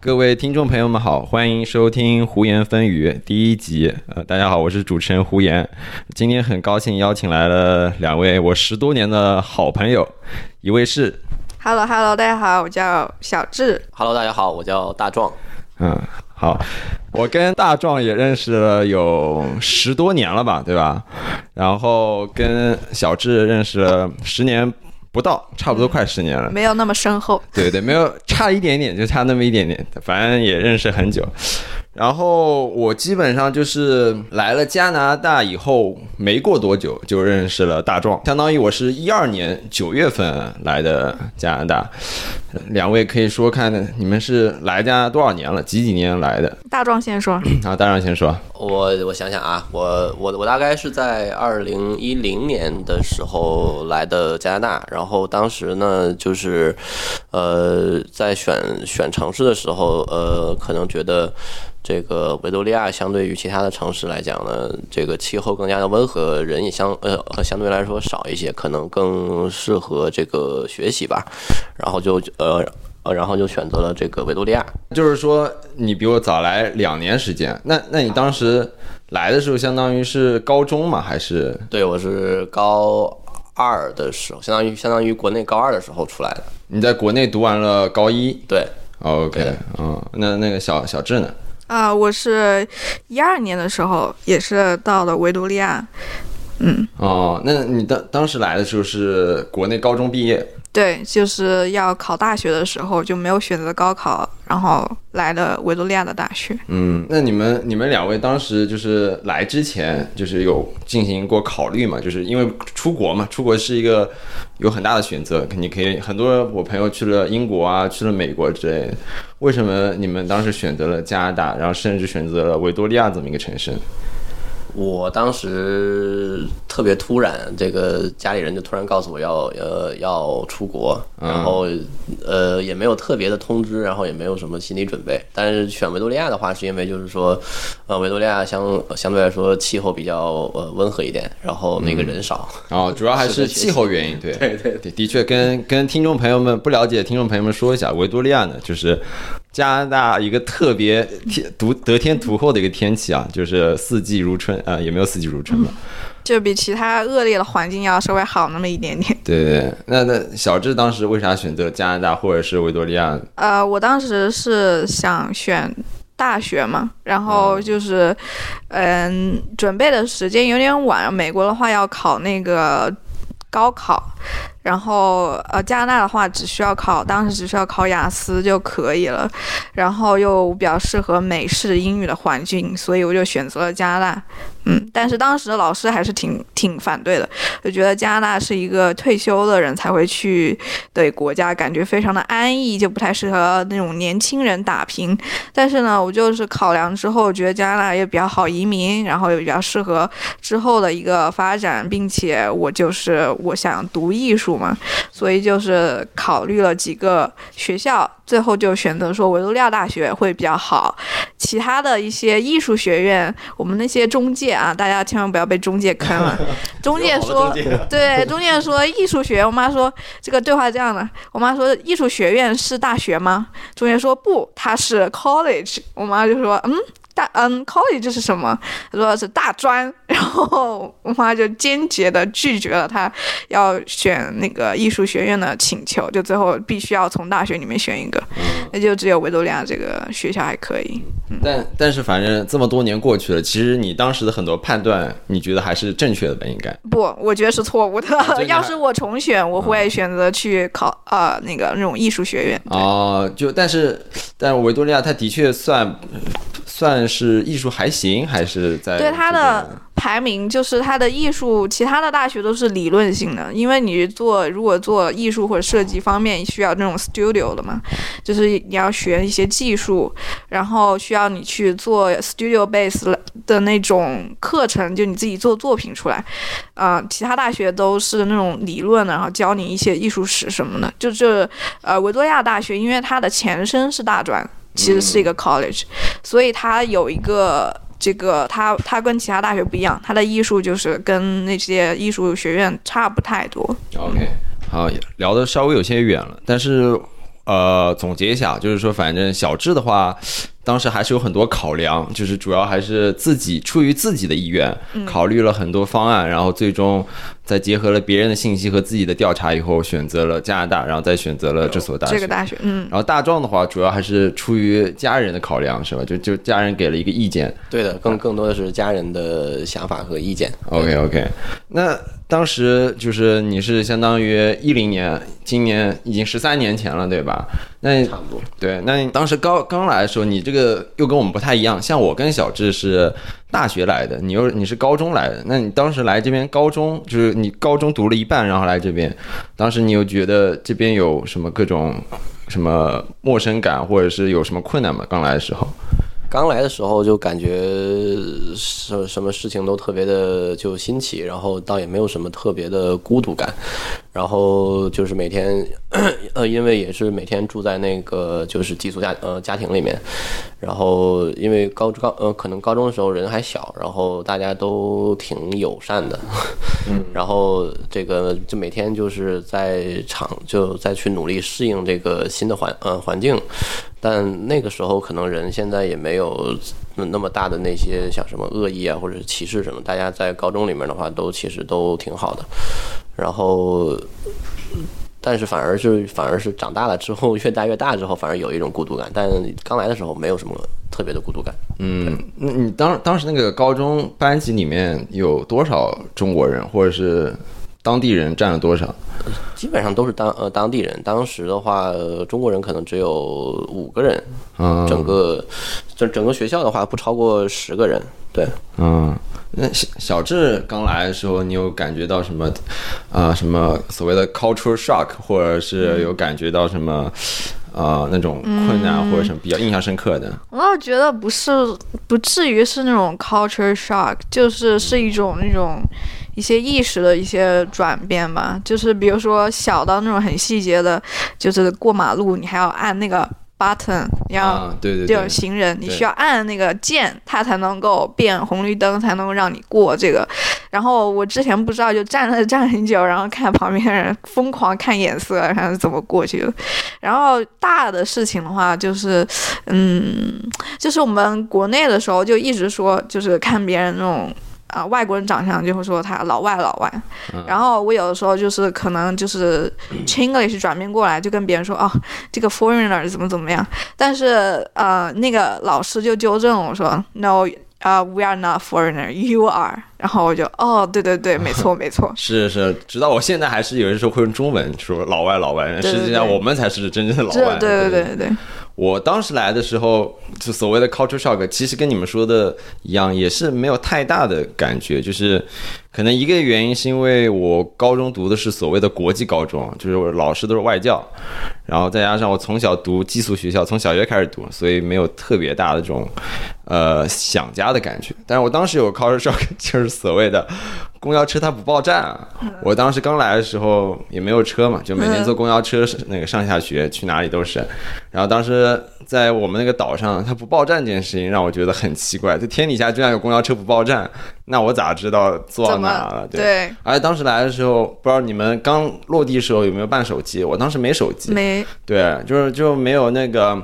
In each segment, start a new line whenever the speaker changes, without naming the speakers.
各位听众朋友们好，欢迎收听《胡言风语》第一集。呃，大家好，我是主持人胡言。今天很高兴邀请来了两位我十多年的好朋友，一位是
Hello Hello，大家好，我叫小智。
Hello，大家好，我叫大壮。
嗯，好，我跟大壮也认识了有十多年了吧，对吧？然后跟小智认识了十年不到，差不多快十年了。
没有那么深厚，
对对，没有差一点点，就差那么一点点，反正也认识很久。然后我基本上就是来了加拿大以后，没过多久就认识了大壮，相当于我是一二年九月份来的加拿大。两位可以说看你们是来加拿多少年了？几几年来的？
大壮先说。
啊，大壮先说。
我我想想啊，我我我大概是在二零一零年的时候来的加拿大，然后当时呢，就是呃，在选选城市的时候，呃，可能觉得。这个维多利亚相对于其他的城市来讲呢，这个气候更加的温和，人也相呃相对来说少一些，可能更适合这个学习吧。然后就呃呃，然后就选择了这个维多利亚。
就是说，你比我早来两年时间，那那你当时来的时候，相当于是高中嘛，还是？
对，我是高二的时候，相当于相当于国内高二的时候出来的。
你在国内读完了高一？
对。
OK，嗯，那那个小小智呢？
啊，我是一二年的时候也是到了维多利亚，嗯。
哦，那你当当时来的时候是国内高中毕业？
对，就是要考大学的时候就没有选择高考，然后来了维多利亚的大学。
嗯，那你们你们两位当时就是来之前就是有进行过考虑嘛？就是因为出国嘛，出国是一个有很大的选择，肯定可以很多我朋友去了英国啊，去了美国之类的。为什么你们当时选择了加拿大，然后甚至选择了维多利亚这么一个城市？
我当时特别突然，这个家里人就突然告诉我要呃要出国，然后呃也没有特别的通知，然后也没有什么心理准备。但是选维多利亚的话，是因为就是说，呃维多利亚相相对来说气候比较呃温和一点，然后那个人少。
哦，主要还是气候原因，对
对对
对，的确跟跟听众朋友们不了解听众朋友们说一下，维多利亚呢就是。加拿大一个特别天独得天独厚的一个天气啊，就是四季如春啊、呃，也没有四季如春吧，
就比其他恶劣的环境要稍微好那么一点点。
对对，那那小智当时为啥选择加拿大或者是维多利亚？
呃，我当时是想选大学嘛，然后就是，嗯，准备的时间有点晚，美国的话要考那个高考。然后呃，加拿大的话只需要考，当时只需要考雅思就可以了，然后又比较适合美式英语的环境，所以我就选择了加拿大。嗯，但是当时的老师还是挺挺反对的，就觉得加拿大是一个退休的人才会去的国家，感觉非常的安逸，就不太适合那种年轻人打拼。但是呢，我就是考量之后，觉得加拿大也比较好移民，然后也比较适合之后的一个发展，并且我就是我想读艺术。嘛，所以就是考虑了几个学校，最后就选择说维多利亚大学会比较好。其他的一些艺术学院，我们那些中介啊，大家千万不要被中介坑了。中介说，对，中介说艺术学院，我妈说这个对话这样的，我妈说艺术学院是大学吗？中介说不，它是 college。我妈就说，嗯。大嗯，college 是什么？他说是大专，然后我妈就坚决的拒绝了他要选那个艺术学院的请求，就最后必须要从大学里面选一个，那就只有维多利亚这个学校还可以。
嗯、但但是反正这么多年过去了，其实你当时的很多判断，你觉得还是正确的吧？应该
不，我觉得是错误的。
啊、
要是我重选，我会选择去考呃那个那种艺术学院。
哦、呃，就但是但维多利亚它的确算。算是艺术还行，还是在
对它的排名，就是它的艺术，其他的大学都是理论性的，因为你做如果做艺术或者设计方面需要那种 studio 的嘛，就是你要学一些技术，然后需要你去做 studio base 的那种课程，就你自己做作品出来。啊、呃，其他大学都是那种理论的，然后教你一些艺术史什么的。就是呃，维多利亚大学，因为它的前身是大专。其实是一个 college，、嗯、所以它有一个这个，它它跟其他大学不一样，它的艺术就是跟那些艺术学院差不太多。
OK，好，聊的稍微有些远了，但是呃总结一下，就是说，反正小智的话，当时还是有很多考量，就是主要还是自己出于自己的意愿，考虑了很多方案，然后最终再结合了别人的信息和自己的调查以后，选择了加拿大，然后再选择了这所大学。
这个大学，嗯，
然后大壮的话，主要还是出于家人的考量，是吧？就就家人给了一个意见。
对的，更更多的是家人的想法和意见。
OK OK，那当时就是你是相当于一零年，今年已经十三年前了，对吧？那
差不多。
对，那你当时刚刚来的时候，你这个又跟我们不太一样。像我跟小智是大学来的，你又你是高中来的。那你当时来这边高中，就是你高中读了一半，然后来这边，当时你又觉得这边有什么各种什么陌生感，或者是有什么困难吗？刚来的时候？
刚来的时候就感觉什什么事情都特别的就新奇，然后倒也没有什么特别的孤独感，然后就是每天，呃，因为也是每天住在那个就是寄宿家呃家庭里面，然后因为高高呃可能高中的时候人还小，然后大家都挺友善的，然后这个就每天就是在场就再去努力适应这个新的环呃环境，但那个时候可能人现在也没有那那么大的那些像什么恶意啊或者是歧视什么，大家在高中里面的话都其实都挺好的，然后。但是反而是反而是长大了之后，越大越大之后，反而有一种孤独感。但刚来的时候没有什么特别的孤独感。
嗯，那你当当时那个高中班级里面有多少中国人，或者是当地人占了多少？
基本上都是当呃当地人。当时的话，呃中国人可能只有五个人，
嗯，
整个整整个学校的话不超过十个人。对，
嗯，那小小智刚来的时候，你有感觉到什么啊、什么所谓的 cultural shock，或者是有感觉到什么啊、那种困难，或者什么比较印象深刻的？
我倒觉得不是，不至于是那种 culture shock，就是是一种那种一些意识的一些转变吧。就是比如说小到那种很细节的，就是过马路你还要按那个 button，你要
啊，对对对
行人，你需要按那个键，它才能够变红绿灯，才能够让你过这个。然后我之前不知道，就站了站很久，然后看旁边人疯狂看眼色，然后怎么过去的。然后大的事情的话，就是，嗯，就是我们国内的时候就一直说，就是看别人那种。啊、外国人长相就会说他老外老外，然后我有的时候就是可能就是 Chinglish 转变过来，就跟别人说哦，这个 foreigner 怎么怎么样，但是呃，那个老师就纠正我说，No，啊、w e are not foreigner，you are。然后我就哦，对对对，没错没错，
是是，直到我现在还是有的时候会用中文说老外老外，实际上我们才是真正的老外。
对对对。对对，
我当时来的时候，就所谓的 culture shock，其实跟你们说的一样，也是没有太大的感觉。就是可能一个原因是因为我高中读的是所谓的国际高中，就是我老师都是外教，然后再加上我从小读寄宿学校，从小学开始读，所以没有特别大的这种呃想家的感觉。但是我当时有 culture shock，就是所谓的公交车它不报站啊。我当时刚来的时候也没有车嘛，就每天坐公交车那个上下学，去哪里都是。然后当时在我们那个岛上，它不报站这件事情让我觉得很奇怪。就天底下居然有公交车不报站，那我咋知道坐到哪了？对。而且当时来的时候，不知道你们刚落地时候有没有办手机？我当时没手机，
没
对，就是就没有那个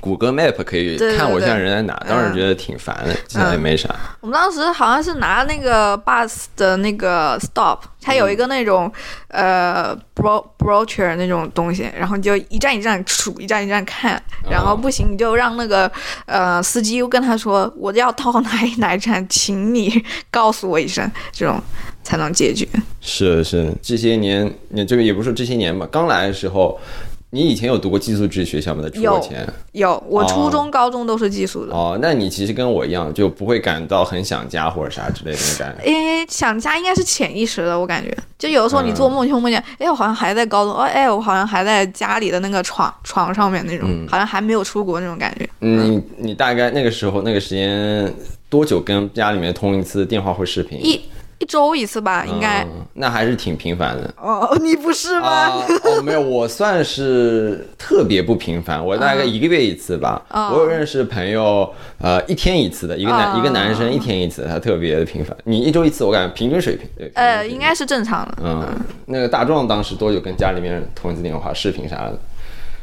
谷歌 Map 可以看我现在人在哪，当时觉得挺烦的，现在也没啥。
我们当时好像是拿那个 bus 的那个 stop，它有一个那种、呃 bro brochure 那种东西，然后你就一站一站数，一站一站看，然后不行你就让那个呃司机跟他说我要到哪一哪一站，请你告诉我一声，这种才能解决。
是是，这些年你这个也不是这些年吧，刚来的时候，你以前有读过寄宿制学校吗？在出国
有
前？
有，我
哦
初中、高中都是寄宿的。
哦，那你其实跟我一样，就不会感到很想家或者啥之类的那感觉。
因为想家应该是潜意识的，我感觉，就有的时候你做梦就会梦见，哎，我好像还在高中，哦，哎，我好像还在家里的那个床床上面那种，
嗯
好像还没有出国那种感觉。
你你大概那个时候那个时间多久跟家里面通一次电话或视频？
一一周一次吧，应该。
嗯那还是挺频繁的。
哦，你不是吗？
啊、哦，没有，我算是特别不频繁，我大概一个月一次吧。
啊
我有认识朋友，呃，一天一次的，一个男、
啊
一个男生一天一次，他特别的频繁。你一周一次，我感觉平均水平。对，
呃，应该是正常的。
嗯，那个大壮当时多久跟家里面通一次电话、视频啥的？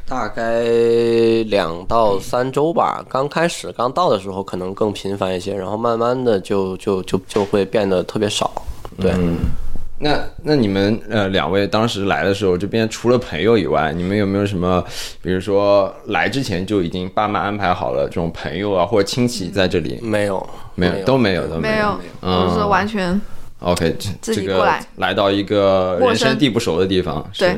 大概两到三周吧。刚开始刚到的时候可能更频繁一些，然后慢慢的就就就就会变得特别少。对，
那那你们呃两位当时来的时候，这边除了朋友以外，你们有没有什么，比如说来之前就已经爸妈安排好了这种朋友啊或者亲戚在这里？
没有，
没有，都没有，都
没
有。
有，就是完全
OK，这个
自己过来。
来到一个人生地不熟的地方，
对。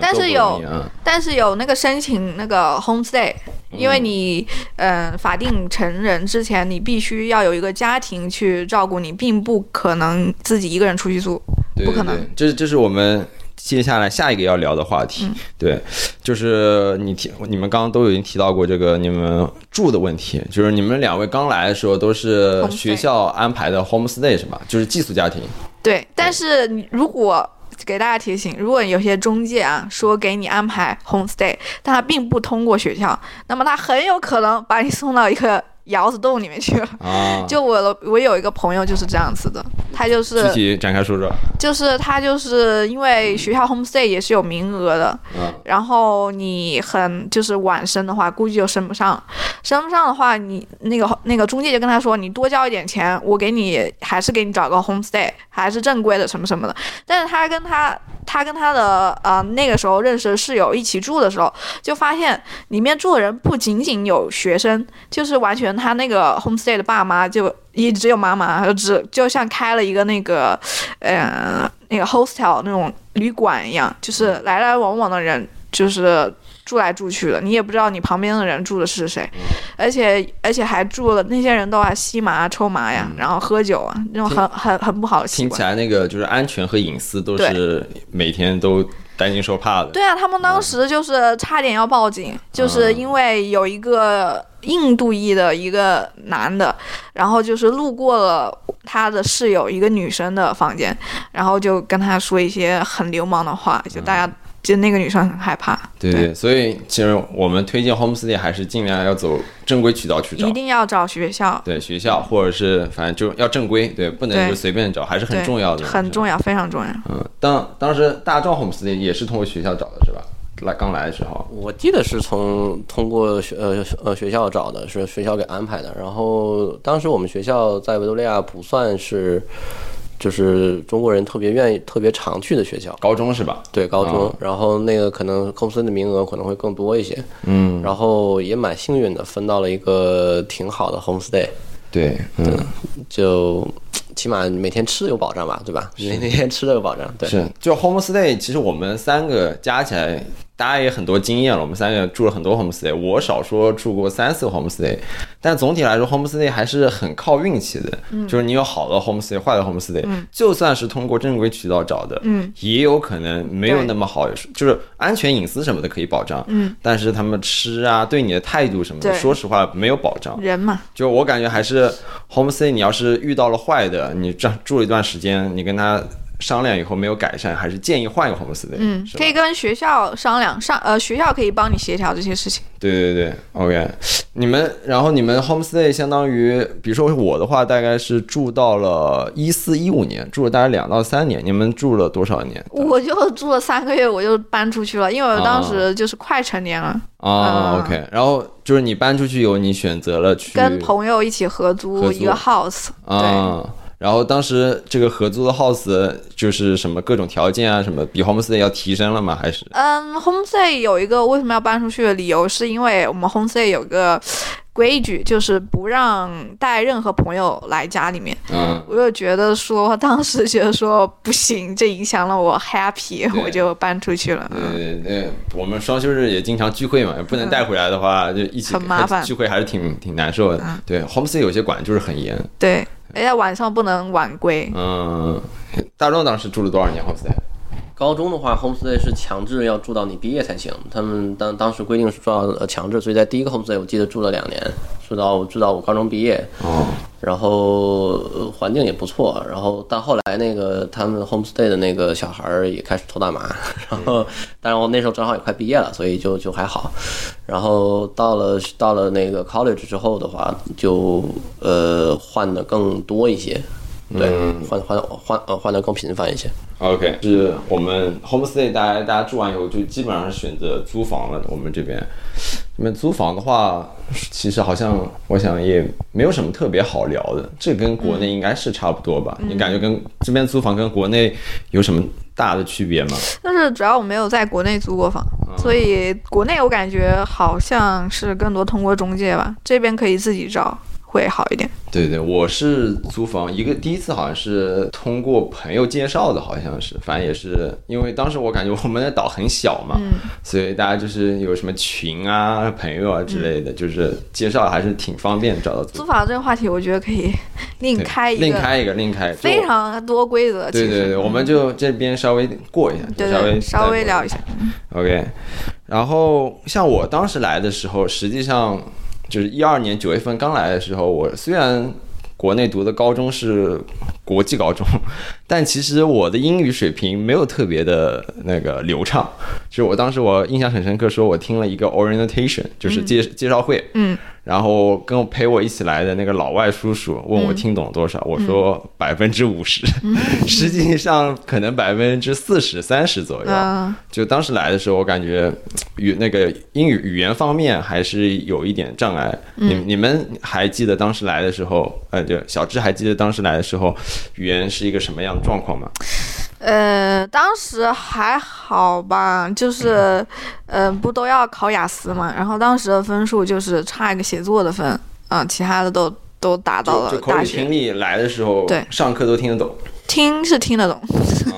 但是有
啊。
但是有那个申请那个 homestay，因为你嗯、呃法定成人之前，你必须要有一个家庭去照顾你，并不可能自己一个人出去住，
对
不可能。
这这是我们接下来下一个要聊的话
嗯
题。对，就是你提你们刚刚都已经提到过这个你们住的问题，就是你们两位刚来的时候都是学校安排的 homestay 是吧？就是寄宿家庭。
对，但是你如果给大家提醒，如果有些中介啊说给你安排 homestay，但他并不通过学校，那么他很有可能把你送到一个窑子洞里面去了。
啊，
就我了，我有一个朋友就是这样子的，他就是
具体展开说说。
就是他就是因为学校 homestay 也是有名额的，
嗯
然后你很就是晚升的话，估计就升不上，升不上的话，你那个那个中介就跟他说，你多交一点钱，我给你还是给你找个 homestay，还是正规的什么什么的。但是他跟他他跟他的呃那个时候认识的室友一起住的时候，就发现里面住的人不仅仅有学生，就是完全他那个 homestay 的爸妈就也只有妈妈，就只就像开了一个那个呃那个 hostel 那种旅馆一样，就是来来往往的人就是住来住去的，你也不知道你旁边的人住的是谁，而且而且还住了那些人都爱吸麻、抽麻呀，然后喝酒啊，那种很很很不好的习惯。
听起来那个就是安全和隐私都是每天都担惊受怕的。
对啊，他们当时就是差点要报警，就是因为有一个印度裔的一个男的，然后就是路过了他的室友一个女生的房间，然后就跟他说一些很流氓的话，就大家就那个女生很害怕，
对对，所以其实我们推荐 homestay 还是尽量要走正规渠道去找
一。定要找学校，
对学校或者是反正就要正规，对，不能就随便找，还是很重要的，
很重要，非常重要。
嗯，当当时大壮 homestay 也是通过学校找的是吧？来刚来的时候，
我记得是从通过学呃呃学校找的，是学校给安排的。然后当时我们学校在维多利亚不算是，就是中国人特别愿意、特别常去的学校。
高中是吧？
对高中，
哦
然后那个可能公司的名额可能会更多一些，
嗯，
然后也蛮幸运的，分到了一个挺好的 homestay，
对，嗯，
就起码每天吃有保障吧，对吧？每天吃的有保障，对。
是，就 homestay，其实我们三个加起来，大家也很多经验了。我们三个住了很多 homestay，我少说住过三次 homestay，但总体来说，homestay 还是很靠运气的。就是你有好的 homestay，坏的 homestay，、就算是通过正规渠道找的，
嗯，
也有可能没有那么好，就是安全隐私什么的可以保障，
嗯，
但是他们吃啊，对你的态度什么的，说实话没有保障。
人嘛，
就我感觉还是 homestay，你要是遇到了坏的，你这住了一段时间，你跟他商量以后没有改善，还是建议换一个 homestay。
嗯，可以跟学校商量，上呃学校可以帮你协调这些事情。
对对对，OK。你们然后你们 homestay 相当于，比如说我的话，大概是住到了一四一五年，住了大概两到三年。你们住了多少年？
我就住了三个月，我就搬出去了，因为我当时就是快成年了，
啊、
嗯
o k 然后就是你搬出去以后，你选择了去
跟朋友一起合租
合租
一个 house，对。
然后当时这个合租的 house 就是什么各种条件啊，什么比 homestay 要提升了吗？还是
嗯，homestay 有一个为什么要搬出去的理由，是因为我们 homestay 有个规矩，就是不让带任何朋友来家里面。
嗯
我就觉得说，当时觉得说不行，这影响了我 happy，我就搬出去了。嗯，
对对对，我们双休日也经常聚会嘛，不能带回来的话，就一起
很麻烦
聚会还是挺挺难受的。
嗯
对，homestay 有些管就是很严。
对，而且晚上不能晚归。
嗯，大壮当时住了多少年 homestay？
高中的话，homestay 是强制要住到你毕业才行。他们当当时规定是住到呃强制，所以在第一个 homestay 我记得住了两年，住到住到我高中毕业。
哦，
然后、环境也不错，然后但后来那个他们 homestay 的那个小孩也开始抽大麻，然后但是我那时候正好也快毕业了，所以就就还好。然后到了到了那个 college 之后的话，就呃换的更多一些，对，
嗯
换换换呃换的更频繁一些。
OK，是我们 homestay，大家大家住完以后就基本上是选择租房了。我们这边，这边租房的话，其实好像我想也没有什么特别好聊的，这跟国内应该是差不多吧？你感觉跟这边租房跟国内有什么大的区别吗？
但是主要我没有在国内租过房，所以国内我感觉好像是更多通过中介吧，这边可以自己找会好一点。
对对，我是租房，一个第一次好像是通过朋友介绍的，好像是，反正也是因为当时我感觉我们的岛很小嘛，所以大家就是有什么群啊、朋友啊之类的，就是介绍还是挺方便找到租
租房这个话题，我觉得可以另开一个
另开一个，另开，就
非常多规则。
对对对，我们就这边稍微过一下，就
对
稍微
对稍微聊一下。
OK，然后像我当时来的时候，实际上就是一二年九月份刚来的时候，我虽然国内读的高中是国际高中，但其实我的英语水平没有特别的那个流畅。就是我当时我印象很深刻，说我听了一个 orientation，就是介、介绍会，
嗯，
然后跟我陪我一起来的那个老外叔叔问我听懂多少，我说百分之五十，实际上可能百分之四十、三十左右。
嗯
就当时来的时候，我感觉语那个英语语言方面还是有一点障碍。你你们还记得当时来的时候，呃，就小智还记得当时来的时候，语言是一个什么样的状况吗？
呃，当时还好吧，就是，呃，不都要考雅思嘛？然后当时的分数就是差一个写作的分，啊、其他的都都达到
了就口。语听力来的时候，
对
上课都听得懂。
听是听得懂，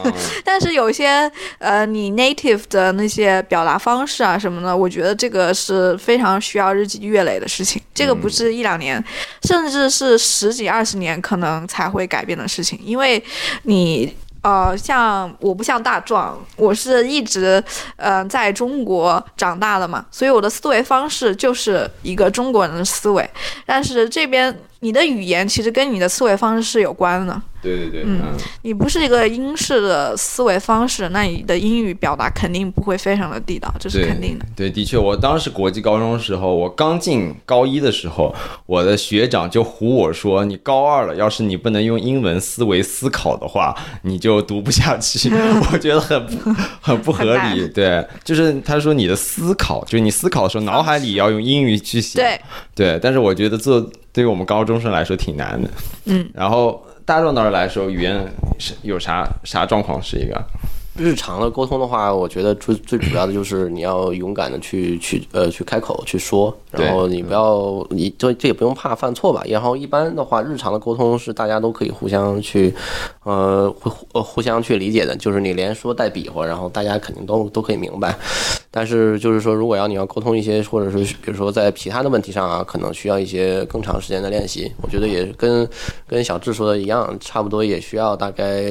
嗯
但是有些呃，你 native 的那些表达方式啊什么的，我觉得这个是非常需要日积月累的事情。这个不是一两年，甚至是十几二十年可能才会改变的事情，因为你。呃，像我不像大壮，我是一直呃在中国长大的嘛，所以我的思维方式就是一个中国人的思维。但是这边你的语言其实跟你的思维方式是有关的。
对对对，
嗯
嗯
你不是一个英式的思维方式，那你的英语表达肯定不会非常的地道，这是肯定的。
对，的确，我当时国际高中的时候，我刚进高一的时候，我的学长就唬我说：“你高二了，要是你不能用英文思维思考的话，你就读不下去。” 我觉得很很不合理。对，就是他说你的思考，就是你思考的时候，脑海里要用英语去写。
对，
对，但是我觉得这对于我们高中生来说挺难的。
嗯，
然后大壮当时来说，语言是有啥啥状况是一个？
日常的沟通的话，我觉得最最主要的就是你要勇敢的去去呃去开口去说，然后你不要你这这也不用怕犯错吧。然后一般的话，日常的沟通是大家都可以互相去呃互互相去理解的，就是你连说带比划，然后大家肯定都都可以明白。但是就是说，如果要你要沟通一些，或者是比如说在其他的问题上啊，可能需要一些更长时间的练习。我觉得也跟跟小智说的一样，差不多也需要大概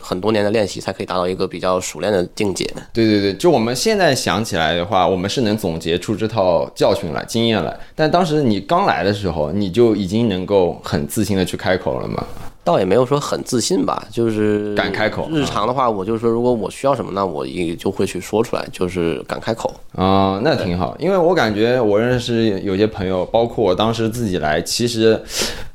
很多年的练习才可以达到一个比较熟练的境界。
对对对，就我们现在想起来的话，我们是能总结出这套教训来、经验来。但当时你刚来的时候，你就已经能够很自信的去开口了吗？
倒也没有说很自信吧，就是
敢开口
日常的话，我就说，如果我需要什么，那我也就会去说出来，就是敢开口。
啊、那挺好，因为我感觉我认识有些朋友，包括我当时自己来，其实，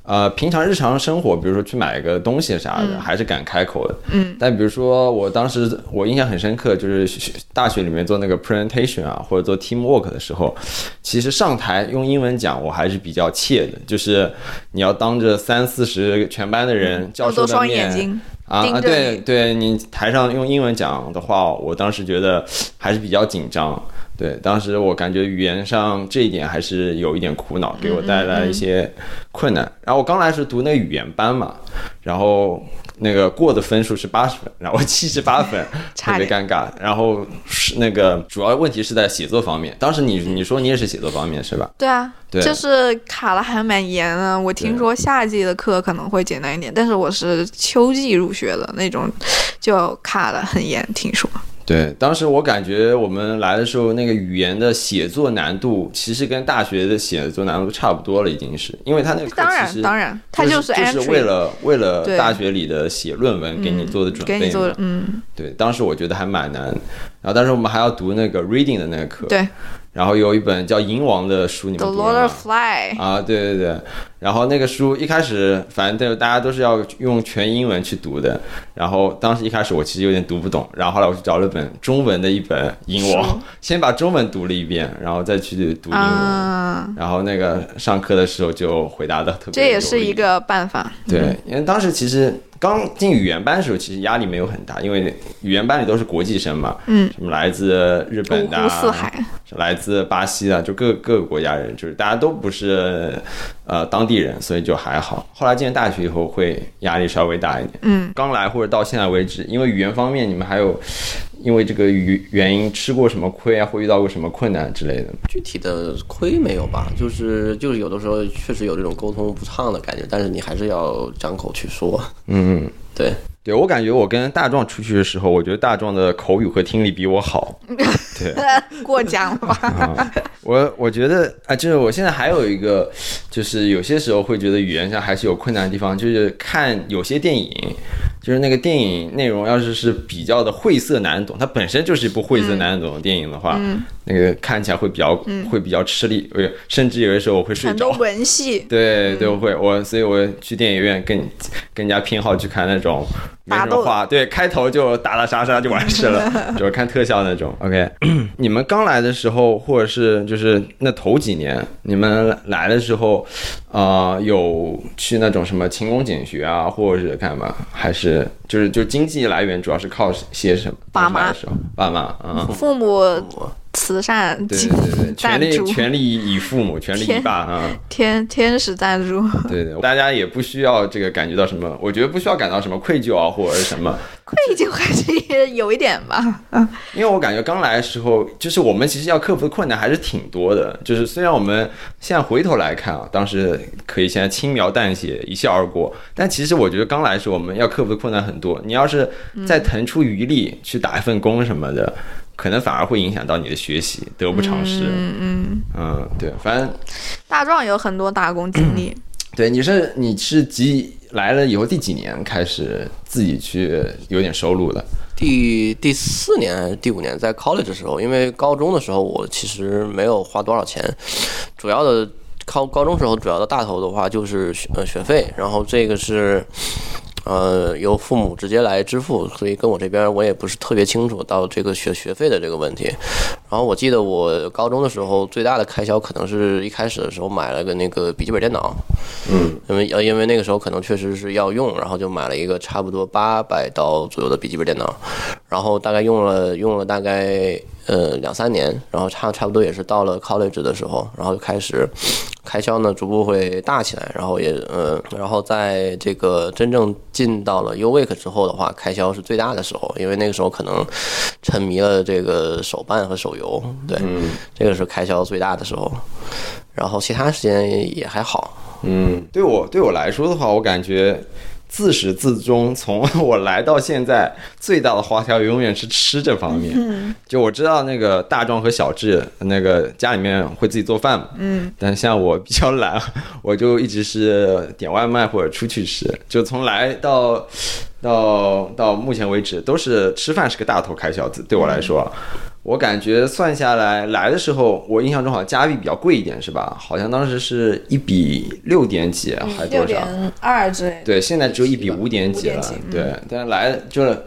呃，平常日常生活，比如说去买个东西啥的，还是敢开口的。
嗯。
但比如说我当时我印象很深刻，就是学大学里面做那个 presentation 啊，或者做 teamwork 的时候，其实上台用英文讲，我还是比较怯的，就是你要当着三四十全班的人，教授的面啊啊，对对，你台上用英文讲的话，我当时觉得还是比较紧张。对，当时我感觉语言上这一点还是有一点苦恼，给我带来一些困难。然后我刚来是读那个语言班嘛，然后那个过的分数是八十分，然后七十八分，特
差
别尴尬。然后是那个主要问题是在写作方面，当时你你说你也是写作方面是吧？
对啊，
对
就是卡了还蛮严的。我听说夏季的课可能会简单一点，但是我是秋季入学的那种，就卡的很严。听说，
对，当时我感觉我们来的时候，那个语言的写作难度其实跟大学的写作难度差不多了，已经是。因为他那个课
当
其实
然当然，它
就是
是
就是为了为了大学里的写论文给你做的准备嘛、
给你做，嗯，
对，当时我觉得还蛮难。然后当时我们还要读那个 reading 的那个课，
对，
然后有一本叫《银王》的书，你们
The
读
Lord
了吗
？Of Fly，
啊，对对对，然后那个书一开始反正都大家都是要用全英文去读的，然后当时一开始我其实有点读不懂，然后后来我去找了本中文的一本《英
文》，
先把中文读了一遍，然后再去读英文，
啊，
然后那个上课的时候就回答的特别
这也是一个办法。
对，因为当时其实刚进语言班的时候，其实压力没有很大，因为语言班里都是国际生嘛，
嗯，
什么来自日本的、
湖四
啊，
海，
来自巴西的，就各各个国家人，就是大家都不是呃当地人，所以就还好。后来进了大学以后，会压力稍微大一点。
嗯，
刚来或者到现在为止，因为语言方面，你们还有因为这个语原因吃过什么亏啊，或遇到过什么困难之类的？
具体的亏没有吧？就是就是有的时候确实有这种沟通不畅的感觉，但是你还是要张口去说。
嗯嗯。
对，
对我感觉我跟大壮出去的时候，我觉得大壮的口语和听力比我好。对，
过奖了吧？
啊，我我觉得啊，就是我现在还有一个，就是有些时候会觉得语言上还是有困难的地方，就是看有些电影，就是那个电影内容要是是比较的晦涩难懂，它本身就是一部晦涩难懂的电影的话，那个看起来会比较、会比较吃力，呃甚至有的时候我会睡着
很多。文戏，
对对，我会我，所以我去电影院更更加偏好去看那种没什
打斗
么话，对，开头就打打杀杀就完事了，就是看特效那种。OK，你们刚来的时候，或者是就是那头几年，你们来的时候，呃，有去那种什么勤工俭学啊，或者是干嘛？还是就是就经济来源主要是靠些什么？
爸妈
的时候，爸妈啊。
父母慈善
对对对对，全 力全力以父母，全力以
天
爸啊！
天天使赞助，
对对，大家也不需要这个感觉到什么，我觉得不需要感到什么愧疚啊，或者是什么，
愧疚还是有一点吧。
嗯因为我感觉刚来的时候，就是我们其实要克服的困难还是挺多的。就是虽然我们现在回头来看啊，当时可以现在轻描淡写一笑而过，但其实我觉得刚来时候我们要克服的困难很多。你要是再腾出余力去打一份工什么的。可能反而会影响到你的学习，得不偿失。
嗯嗯，
嗯，对，反正
大壮有很多打工经历，
对，你是你是几来了以后第几年开始自己去有点收入的？
第第四年还是第五年，在 college 的时候，因为高中的时候我其实没有花多少钱，主要的高高中时候主要的大头的话就是学呃学费，然后这个是。呃，由父母直接来支付，所以跟我这边我也不是特别清楚到这个学学费的这个问题。然后我记得我高中的时候最大的开销可能是一开始的时候买了个那个笔记本电脑，
嗯，
因为呃因为那个时候可能确实是要用，然后就买了一个差不多八百刀左右的笔记本电脑，然后大概用了用了大概呃两三年，然后差差不多也是到了 college 的时候，然后就开始开销呢逐步会大起来，然后也呃然后在这个真正进到了 U Week 之后的话，开销是最大的时候，因为那个时候可能沉迷了这个手办和手游，对，这个是开销最大的时候，然后其他时间也还好。
嗯，对我对我来说的话，我感觉自始至终，从 我来到现在，最大的花销永远是吃这方面。就我知道那个大壮和小智，那个家里面会自己做饭嘛，嗯，但像我比较懒，我就一直是点外卖或者出去吃，就从来到。到到目前为止，都是吃饭是个大头开销，对我来说，我感觉算下来，来的时候我印象中好像加币比较贵一点，是吧？好像当时是一比六点几，还多少？
二之类的。
对，现在只有一比五点几了。对，但是来就是，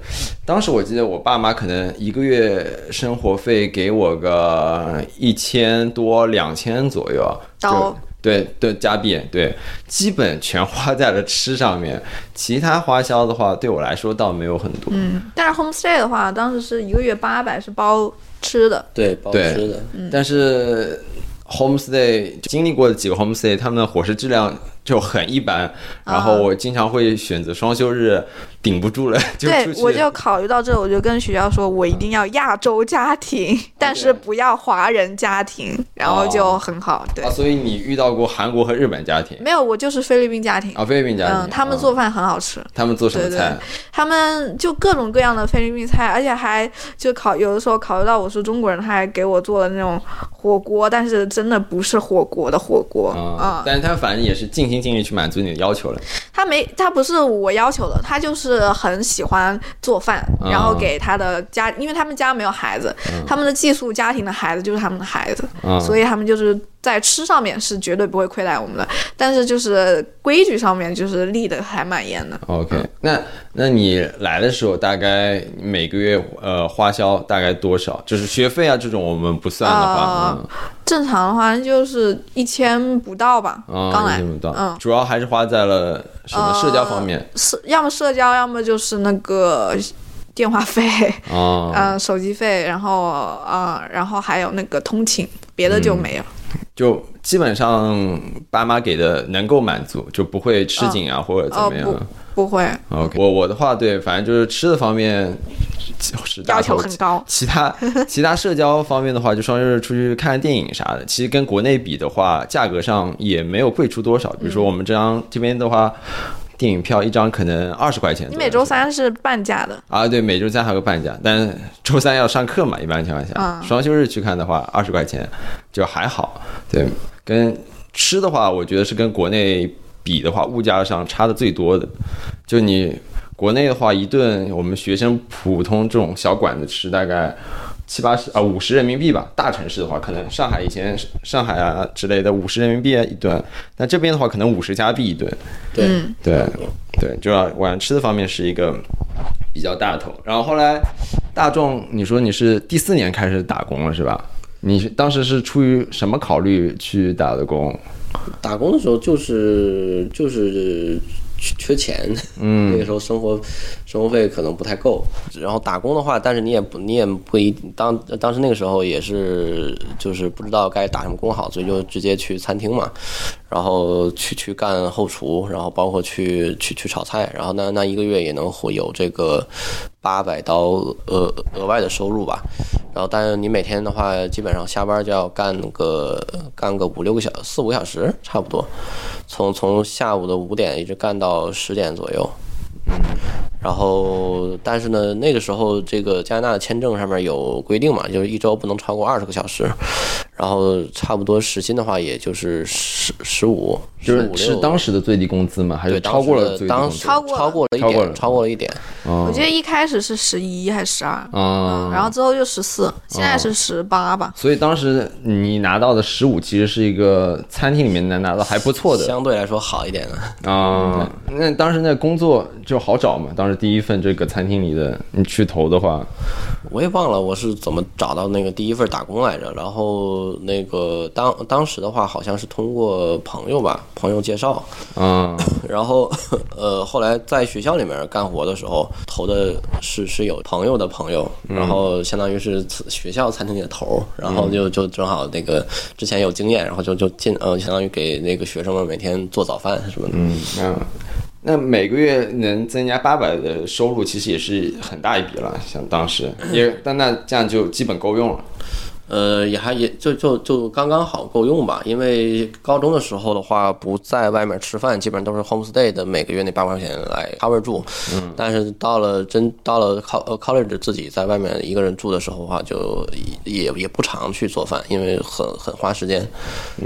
当时我记得我爸妈可能一个月生活费给我个一千多、两千左右。
刀。
对对，加币对，基本全花在了吃上面，其他花销的话，对我来说倒没有很多。
嗯，但是 homestay 的话，当时是一个月八百，是包吃的。
对，包吃的。
但是 homestay 经历过的几个 homestay，他们的伙食质量就很一般，然后我经常会选择双休日。顶不住了，就
对我就考虑到这，我就跟学校说，我一定要亚洲家庭，但是不要华人家庭，然后就很好。对，
啊，所以你遇到过韩国和日本家庭？
没有，我就是菲律宾家庭。
啊，菲律宾家庭，
嗯，他们做饭很好吃。
他们做什么菜？
他们就各种各样的菲律宾菜，而且还就考有的时候考虑到我是中国人，他还给我做了那种火锅，但是真的不是火锅的火锅啊。
但是他反正也是尽心尽力去满足你的要求了。
他他没，他不是我要求的，他就是很喜欢做饭，然后给他的家，因为他们家没有孩子，他们的寄宿家庭的孩子就是他们的孩子，
嗯
所以他们就是在吃上面是绝对不会亏待我们的，但是就是规矩上面就是立的还蛮严的。
OK，那那你来的时候大概每个月呃花销大概多少？就是学费啊这种我们不算的话，
呃正常的话就是一千不到吧，
嗯，
刚来嗯，
主要还是花在了什么社交方面
是要么社交，要么就是那个电话费，
啊？
嗯、手机费，然后呃，然后还有那个通勤，别的就没有。
就基本上爸妈给的能够满足，就不会吃紧啊、或者怎么样。
哦不会
，OK，我我的话，对，反正就是吃的方面是大
要求
头
很高。
其他其他社交方面的话，就双休日出去看看电影啥的，其实跟国内比的话，价格上也没有贵出多少。比如说我们这张这边的话，电影票一张可能二十块钱。
你每周三是半价的，
啊，对，每周三还有个半价，但周三要上课嘛，一般情况下，
嗯
双休日去看的话，二十块钱就还好。对，跟吃的话，我觉得是跟国内比的话，物价上差的最多的。就你国内的话，一顿我们学生普通这种小馆子吃大概七八十啊五十人民币吧。大城市的话，可能上海以前上海啊之类的五十人民币一顿，那这边的话可能五十加币一顿。
对，
嗯
对对，就要晚上吃的方面是一个比较大头。然后后来大众，你说你是第四年开始打工了是吧？你当时是出于什么考虑去打的工？
打工的时候就是就是缺缺钱，嗯，那个时候生活生活费可能不太够。然后打工的话，但是你也不你也不一定当当时那个时候也是就是不知道该打什么工好，所以就直接去餐厅嘛，然后去去干后厨，然后包括去去去炒菜，然后那那一个月也能会有这个八百刀额额外的收入吧。然后，但是你每天的话，基本上下班就要干个干个五六个小四五个小时，差不多，从从下午的五点一直干到十点左右。嗯然后，但是呢，那个时候这个加拿大的签证上面有规定嘛，就是一周不能超过二十个小时，然后差不多时薪的话，也就是十十五，
就是是当时的最低工资吗？还是超过了
当时
最低工资？
的当时
超过了
超过了一点，超过了一点。
哦
我记得一开始是十一还是十二、
嗯，
然后之后就十四，现在是十八吧。
所以当时你拿到的十五其实是一个餐厅里面能拿到还不错的
相对来说好一点的。
啊。那当时那工作就好找嘛？当时第一份这个餐厅里的，你去投的话，
我也忘了我是怎么找到那个第一份打工来着。然后那个当当时的话，好像是通过朋友吧，朋友介绍。
嗯，
然后 呃，后来在学校里面干活的时候，投的是是有朋友的朋友，然后相当于是学校餐厅里的头儿，然后就就正好那个之前有经验，然后就就进呃，相当于给那个学生们每天做早饭什么的。
嗯啊，那每个月能增加八百的收入，其实也是很大一笔了。像当时也，但那这样就基本够用了。
呃，也还也就就就刚刚好够用吧，因为高中的时候的话，不在外面吃饭，基本上都是 homestay 的，每个月那八百块钱来 cover 住。嗯，但是到了真到了 college 自己在外面一个人住的时候的话，就也也不常去做饭，因为很很花时间，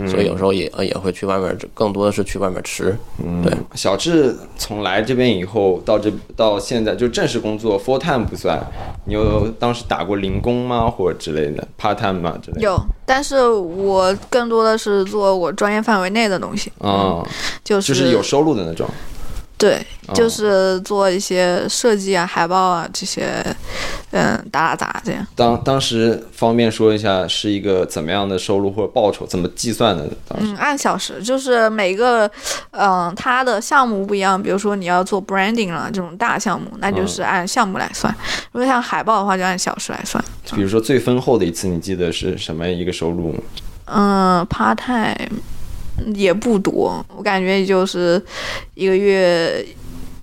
所以有时候也呃也会去外面，更多的是去外面吃。嗯，对。
小智从来这边以后到这到现在就正式工作 full time 不算，你有当时打过零工吗，或者之类的 part time 吗之类的？
有，但是我更多的是做我专业范围内的东西，
啊、
就是
就是有收入的那种。
对，
哦
就是做一些设计啊、海报啊这些，嗯，打打杂这样。
当当时方便说一下是一个怎么样的收入或者报酬，怎么计算的？当时、
嗯，按小时，就是每个，嗯、它的项目不一样。比如说你要做 branding 了这种大项目，那就是按项目来算；如果像海报的话，就按小时来算。
比如说最丰厚的一次，你记得是什么一个收入吗？
嗯，part time 也不多，我感觉也就是一个月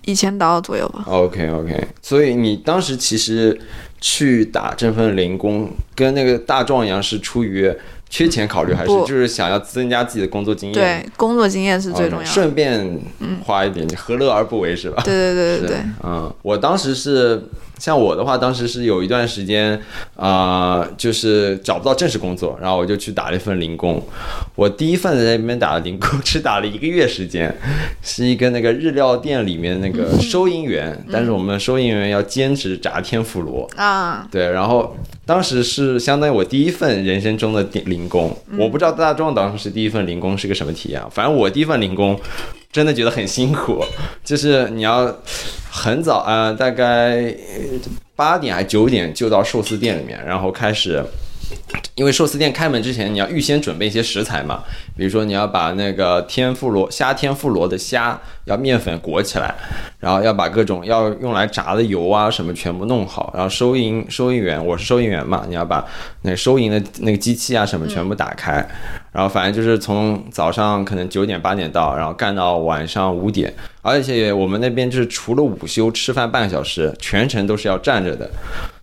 一千刀左右吧。
OK OK，所以你当时其实去打这份零工，跟那个大壮一样，是出于缺钱考虑，还是就是想要增加自己的工作经验？
对，工作经验是最重要的。
顺便花一点，何乐而不为是吧？
对对对对对，
嗯，我当时是像我的话，当时是有一段时间，啊，就是找不到正式工作，然后我就去打了一份零工。我第一份在那边打的零工，只打了一个月时间，是一个那个日料店里面那个收银员，但是我们收银员要兼职炸天妇罗。
啊，
对，然后当时是相当于我第一份人生中的零零工，我不知道大壮当时第一份零工是个什么体验啊，反正我第一份零工真的觉得很辛苦，就是你要很早呃，大概八点还九点就到寿司店里面，然后开始。因为寿司店开门之前，你要预先准备一些食材嘛，比如说你要把那个天妇罗虾天妇罗的虾要面粉裹起来，然后要把各种要用来炸的油啊什么全部弄好，然后收银收银员我是收银员嘛，你要把那个收银的那个机器啊什么全部打开，然后反正就是从早上可能九点八点到，然后干到晚上五点，而且我们那边就是除了午休吃饭半个小时，全程都是要站着的。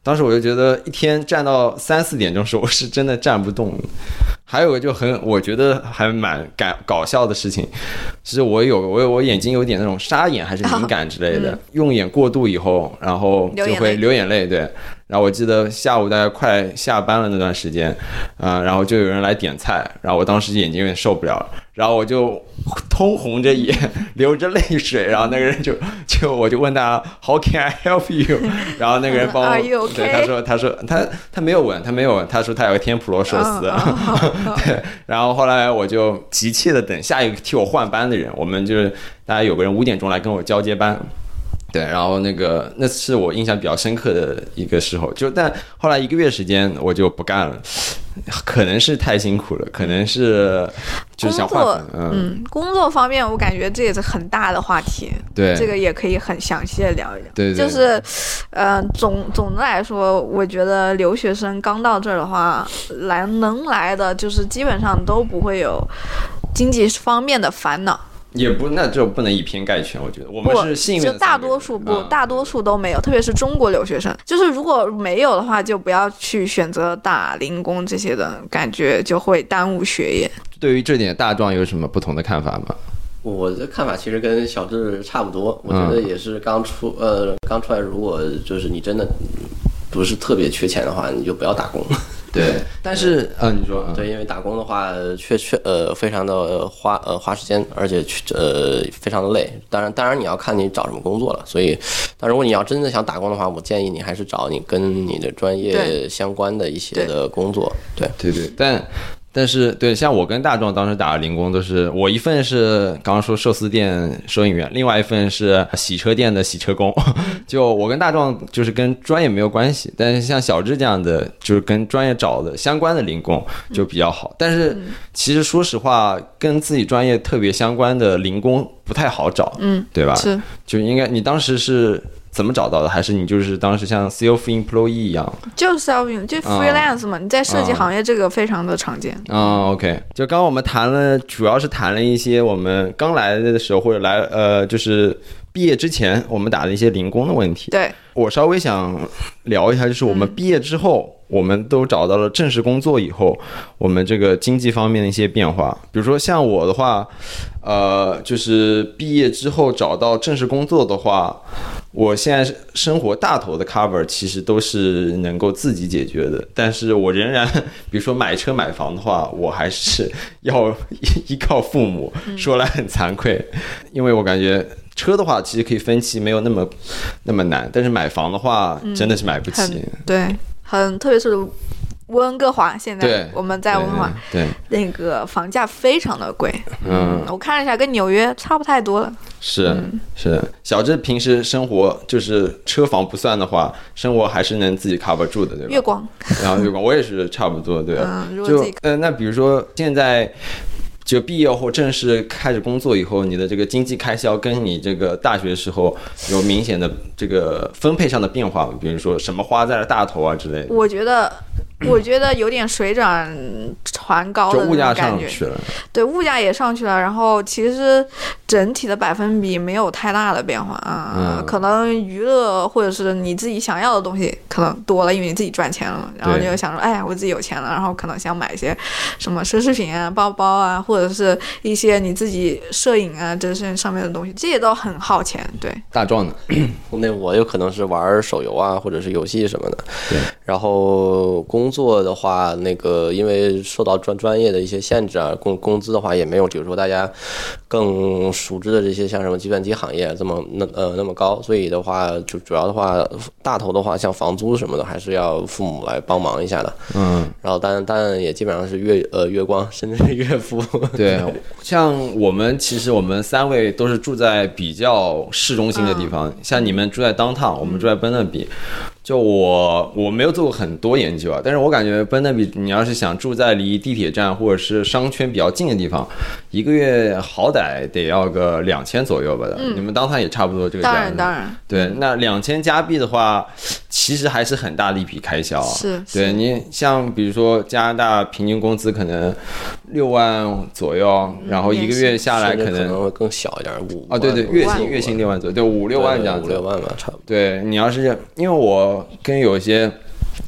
当时我就觉得一天站到三四点钟时候，我是真的站不动。还有个就很，我觉得还蛮搞搞笑的事情，其实我有我有我眼睛有点那种沙眼还是敏感之类的，用眼过度以后，然后就会流眼泪。对，然后我记得下午大概快下班了那段时间，啊、然后就有人来点菜，然后我当时眼睛有点受不了了，然后我就通红着眼，流着泪水，然后那个人就就我就问他 How can I help you？然后那个人帮我
okay？
对他说他说他他没有问他没有问，他说他有个天普罗寿司。
嗯
对，然后后来我就急切的等下一个替我换班的人，我们就是大家有个人五点钟来跟我交接班。对，然后那个那是我印象比较深刻的一个时候，就但后来一个月时间我就不干了，可能是太辛苦了，可能是
工作，
嗯，
嗯，工作方面我感觉这也是很大的话题，
对，
这个也可以很详细的聊一聊。
对对
就是，呃，总总的来说，我觉得留学生刚到这儿的话，来能来的就是基本上都不会有经济方面的烦恼。
也不那就不能以偏概全，我觉得我们是幸运的
就大多数不，
嗯
大多数都没有，特别是中国留学生。就是如果没有的话，就不要去选择打零工这些的，感觉就会耽误学业。
对于这点，大壮有什么不同的看法吗？
我的看法其实跟小智差不多，我觉
嗯
得也是刚出呃刚出来，如果就是你真的不是特别缺钱的话，你就不要打工。
对，但是啊，你说，嗯
对，因为打工的话，确确呃非常的花呃花时间，而且去呃非常的累。当然，当然你要看你找什么工作了。所以，但如果你要真的想打工的话，我建议你还是找你跟你的专业相关的一些的工作。对，
对对，但但是对，像我跟大壮当时打的零工都是，我一份是刚刚说寿司店收银员，另外一份是洗车店的洗车工。就我跟大壮就是跟专业没有关系，但是像小智这样的，就是跟专业找的相关的零工就比较好。但是其实说实话，跟自己专业特别相关的零工不太好找，
嗯，
对吧？
是
就应该你当时是。怎么找到的？还是你就是当时像 self employee 一样？
就是 self 就 freelance 嘛，你在设计行业这个非常的常见。
嗯，OK，就刚刚我们谈了，主要是谈了一些我们刚来的时候或者来呃，就是毕业之前我们打的一些零工的问题。
对，
我稍微想聊一下，就是我们毕业之后，我们都找到了正式工作以后，我们这个经济方面的一些变化。比如说像我的话，呃，就是毕业之后找到正式工作的话，我现在是生活大头的 cover 其实都是能够自己解决的，但是我仍然，比如说买车买房的话，我还是要依依靠父母。说来很惭愧，因为我感觉车的话其实可以分期，没有那么那么难，但是买房的话真的是买不起。
对，很特别是温哥华，现在，我们在温哥华，
对，对
那个房价非常的贵。
嗯，
我看了一下，跟纽约差不太多了。
是是。小智平时生活就是车房不算的话，生活还是能自己 cover 住的，对吧？
月光，
然后月光，我也是差不多，对吧？
嗯，如果自己
就呃，那比如说现在。就毕业后正式开始工作以后，你的这个经济开销跟你这个大学时候有明显的这个分配上的变化吗？比如说什么花在了大头啊之类的，
我觉得，我觉得有点水涨船高的那
就物价
种感觉。
上去了。
对，物价也上去了，然后其实整体的百分比没有太大的变化啊，
嗯
可能娱乐或者是你自己想要的东西可能多了，因为你自己赚钱了嘛，然后你就想说，哎，我自己有钱了，然后可能想买一些什么奢侈品啊、包包啊，或者是一些你自己摄影啊这些上面的东西，这些都很耗钱，对。
大壮呢？
那我有可能是玩手游啊，或者是游戏什么的。
对。
然后工作的话，那个因为受到专专业的一些限制啊，工工资的话也没有，比如说大家更熟知的这些像什么计算机行业这么那呃那么高，所以的话就主要的话大头的话像房租什么的还是要父母来帮忙一下的。
嗯，
然后但但也基本上是月呃月光，甚至是月付。
对，像我们其实我们三位都是住在比较市中心的地方，像你们住在 downtown，我们住在奔乐比。就我我没有做过很多研究啊，但是我感觉奔乐比，你要是想住在离地铁站或者是商圈比较近的地方，一个月好歹得要个两千左右吧的。你们 downtown 也差不多这个价。
当然，当然，
对，那两千加币的话，其实还是很大的一笔开销。
是
对你像比如说加拿大平均工资可能六万左右，然后一个月下来可能
可能会更小一点，五
啊，对对，月薪月薪六万左右，对五六万这样子。
五六万吧，差不多。
对你要是因为我跟有一些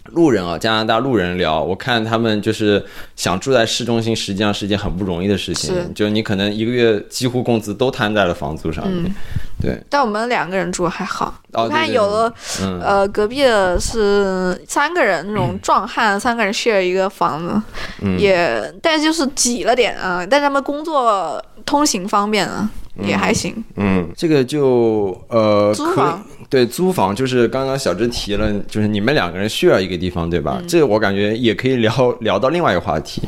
路人啊，加拿大路人聊，我看他们就是想住在市中心，实际上是一件很不容易的事情。
是。
就你可能一个月几乎工资都摊在了房租上面。对，
但我们两个人住还好，
哦
我看有的
嗯，
呃，隔壁的是三个人那种壮汉，三个人 share 一个房子，
嗯。
也但就是挤了点啊，但他们工作通行方便啊，也还行。
嗯，这个就呃，
租房
对租房就是刚刚小智提了，就是你们两个人 share 一个地方，对吧？这个我感觉也可以聊聊到另外一个话题，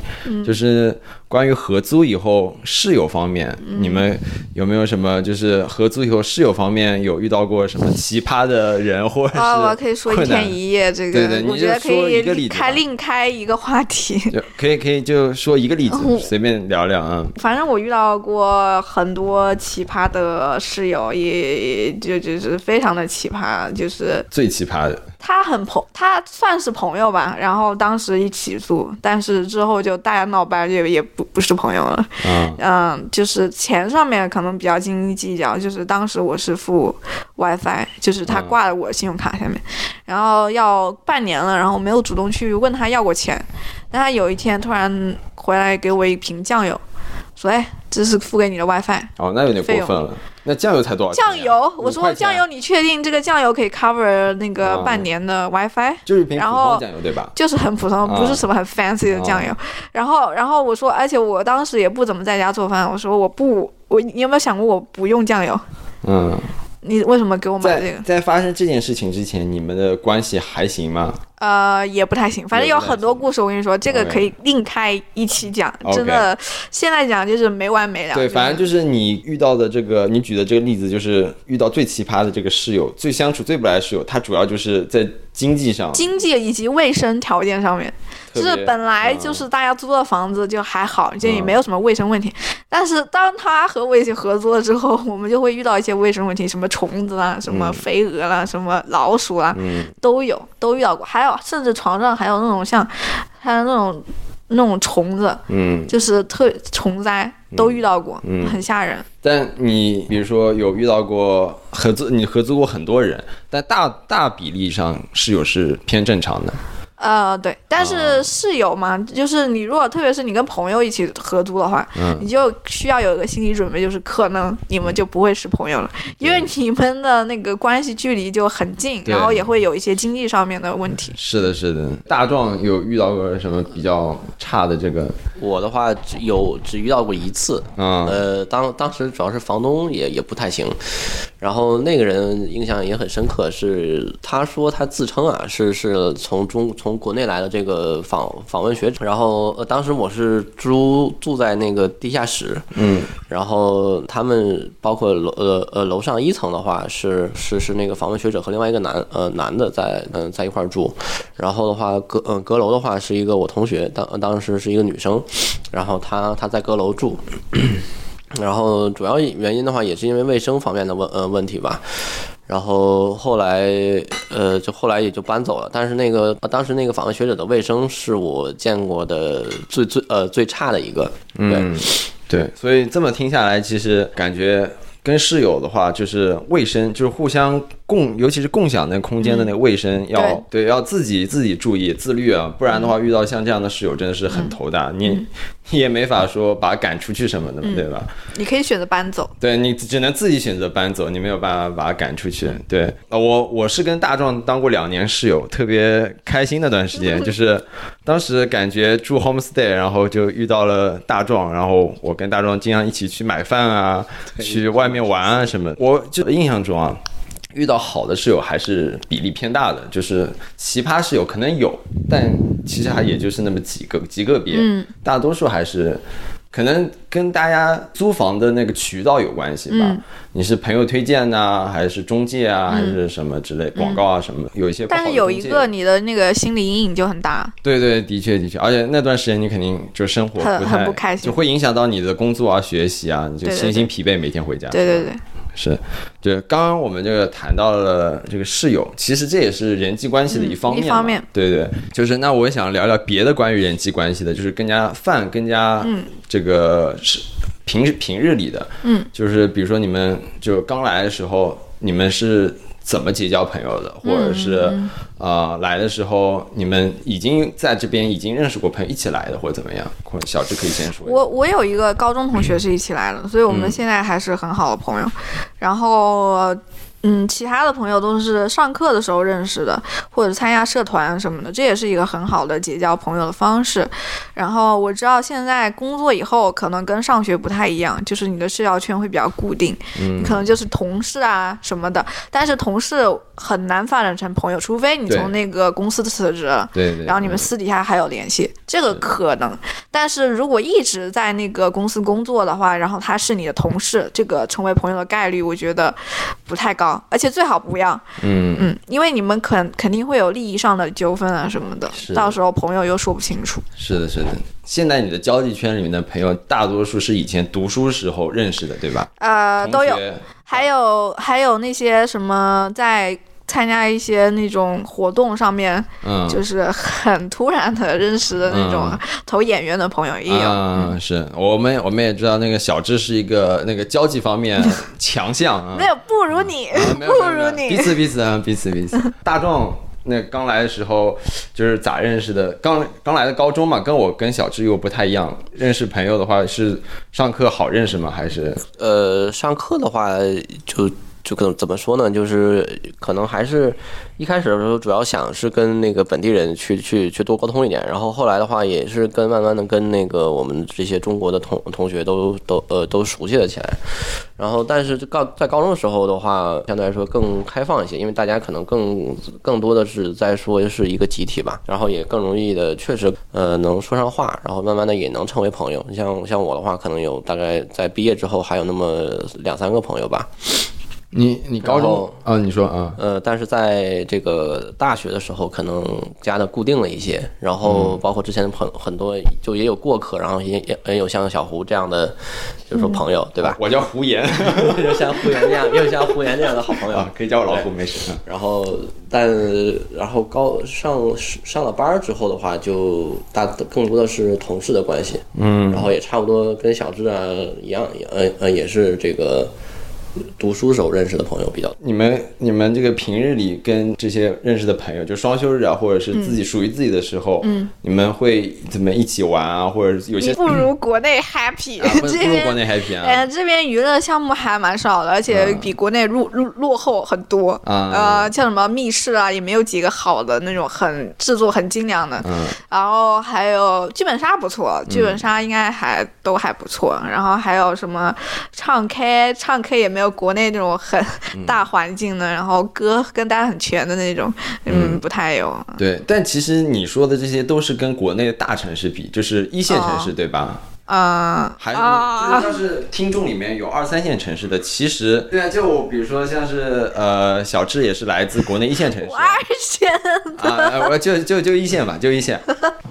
就是关于合租以后室友方面，你们有没有什么就是合租以后室友方面有遇到过什么奇葩的人或者是
啊，我可以说一天一夜，这个我觉得可以开另开一个话题。
可以可以就说一个例子，
哦
随便聊聊啊。
反正我遇到过很多奇葩的室友，也就就是非常的奇葩，就是
最奇葩的，
他很朋，他算是朋友吧，然后当时一起住，但是之后就大家闹掰，也也不不是朋友了。
嗯，
嗯，就是钱上面可能比较斤斤计较，就是当时我是付 WiFi，就是他
嗯
挂在我信用卡下面，然后要半年了，然后没有主动去问他要过钱，但他有一天突然回来给我一瓶酱油，说哎，这是付给你的 WiFi。
哦，那有点过分了。那酱油才多少钱呀？
酱油，我说酱油，你确定这个酱油可以 cover 那个
啊
半年的 WiFi？
就是一瓶普
然后
通酱油对吧？
就是很普通，
啊
不是什么很 fancy 的酱油。然后，然后我说，而且我当时也不怎么在家做饭，我说我不，我你有没有想过我不用酱油？
嗯，
你为什么给我买这
在
个？
在发生这件事情之前，你们的关系还行吗？
呃，也不太行，反正有很多故事。我跟你说，这个可以另开一期讲真的，现在讲就是没完没了。
对，反正就是你遇到的这个，你举的这个例子，就是遇到最奇葩的这个室友，最相处最不来的室友，他主要就是在经济上，
经济以及卫生条件上面，就是本来
嗯。
就是大家租的房子就还好，就也
嗯。
没有什么卫生问题。但是当他和我一起合租了之后，我们就会遇到一些卫生问题，什么虫子啦，什么
嗯。
飞蛾啦，什么老鼠啦，
嗯，
都有，都遇到过。还有，甚至床上还有那种像，还有那种那种虫子，
嗯，
就是特虫灾都遇到过，
嗯
很吓人。
但你比如说有遇到过合资，你合资过很多人，但大大比例上室友是偏正常的。
呃，对，但
啊。
是室友嘛，就是你如果特别是你跟朋友一起合租的话，
嗯。
你就需要有一个心理准备，就是可能你们就不会是朋友了，因为你们的那个关系距离就很近，
对。
然后也会有一些经济上面的问题。
是的，是的。大壮有遇到过什么比较差的这个？
我的话只有只遇到过一次，
嗯
呃，当当时主要是房东也也不太行，然后那个人印象也很深刻，是他说他自称啊是是从中从国内来的这个访访问学者，然后呃当时我是住住在那个地下室，
嗯。
然后他们包括楼呃呃楼上一层的话是是是那个访问学者和另外一个男呃男的在嗯、在一块儿住，然后的话阁嗯、阁楼的话是一个我同学当当时是一个女生，然后她她在阁楼住。然后主要原因的话，也是因为卫生方面的问呃问题吧。然后后来呃，就后来也就搬走了。但是那个呃当时那个访问学者的卫生是我见过的最最呃最差的一个。对，
嗯对，所以这么听下来，其实感觉跟室友的话，就是卫生，就是互相共，尤其是共享那个空间的那个卫生，要对要自己自己注意自律啊，不然的话，遇到像这样的室友真的是很头大，你 你也没法说把他赶出去什么的嘛，对吧？
你可以选择搬走，
对你只能自己选择搬走，你没有办法把他赶出去。对，呃，我我是跟大壮当过两年室友，特别开心那段时间，就是当时感觉住 homestay，然后就遇到了大壮，然后我跟大壮经常一起去买饭啊，去外面玩啊什么，我就印象中啊。遇到好的室友还是比例偏大的，就是奇葩室友可能有，但其实还也就是那么几个极个别，
嗯，
大多数还是可能跟大家租房的那个渠道有关系吧。你是朋友推荐呢，还是中介啊，还是什么之类广告啊什么？有一些，
但是有一个你的那个心理阴影就很大。
对对，的确的确，而且那段时间你肯定就生活
很很
不
开心，
就会影响到你的工作啊、学习啊，你就身心疲惫，每天回家。
对对对。
是，就刚刚我们这个谈到了这个室友，其实这也是人际关系的一方面。
一方面，
对对，就是那我想聊聊别的关于人际关系的，就是更加泛、更加这个是平平日里的，
嗯，
就是比如说你们就刚来的时候，你们是。怎么结交朋友的，或者是呃来的时候你们已经在这边已经认识过朋友一起来的，或者怎么样？或者小智可以先说。
我我有一个高中同学是一起来的，所以我们现在还是很好的朋友。然后。嗯，其他的朋友都是上课的时候认识的，或者参加社团什么的，这也是一个很好的结交朋友的方式。然后我知道现在工作以后可能跟上学不太一样，就是你的社交圈会比较固定，
你
可能就是同事啊什么的。但是同事很难发展成朋友，除非你从那个公司辞职了，
对对，
然后你们私底下还有联系，这个可能。但是如果一直在那个公司工作的话，然后他是你的同事，这个成为朋友的概率，我觉得不太高。而且最好不要，
嗯
嗯，因为你们肯肯定会有利益上的纠纷啊什么的，到时候朋友又说不清楚。
是的，是的。现在你的交际圈里面的朋友，大多数是以前读书时候认识的，对吧？
呃，都有，还有还有那些什么在。参加一些那种活动上面，
嗯，
就是很突然的认识的那种投演员的朋友也有。
嗯，是我们我们也知道那个小智是一个那个交际方面强项啊。
没有不如你，不如你。
彼此彼此啊，彼此彼此。大壮那刚来的时候就是咋认识的？刚刚来的高中嘛，跟我跟小智又不太一样。认识朋友的话是上课好认识吗？还是？
呃，上课的话就。就怎怎么说呢？就是可能还是一开始的时候，主要想是跟那个本地人去去去多沟通一点，然后后来的话，也是跟慢慢的跟那个我们这些中国的同同学都都呃都熟悉了起来。然后，但是高在高中的时候的话，相对来说更开放一些，因为大家可能更更多的是在说是一个集体吧，然后也更容易的确实呃能说上话，然后慢慢的也能成为朋友。你像像我的话，可能有大概在毕业之后还有那么两三个朋友吧。
你你高中啊？你说啊？
呃，但是在这个大学的时候，可能加的固定了一些，然后包括之前的朋很多，就也有过客，然后也也也有像小胡这样的，就是说朋友，对吧？
我叫胡言，
有像胡岩这样，也有像胡岩这样的好朋友，
可以叫我老胡，没事。
然后，但然后高上上了班之后的话，就大更多的是同事的关系，
嗯，
然后也差不多跟小志啊一样，呃呃，也是这个。读书时候认识的朋友比较，
你们你们这个平日里跟这些认识的朋友，就双休日啊，或者是自己属于自己的时候，
嗯，
你们会怎么一起玩啊？或者有些
不如国内 happy，
不如国内 happy 啊，
哎，这边娱乐项目还蛮少的，而且比国内落落落后很多。
啊，
呃，像什么密室啊，也没有几个好的那种很制作很精良的，
嗯，
然后还有剧本杀不错，剧本杀应该还都还不错，然后还有什么唱 K，唱 K 也没有。国内那种很大环境的，然后歌跟大家很全的那种，嗯，不太有。
对，但其实你说的这些都是跟国内的大城市比，就是一线城市，对吧？
啊，
还就是像是听众里面有二三线城市的，其实对啊，就比如说像是呃小智也是来自国内一线城市，
二线
啊，我就就就一线吧，就一线。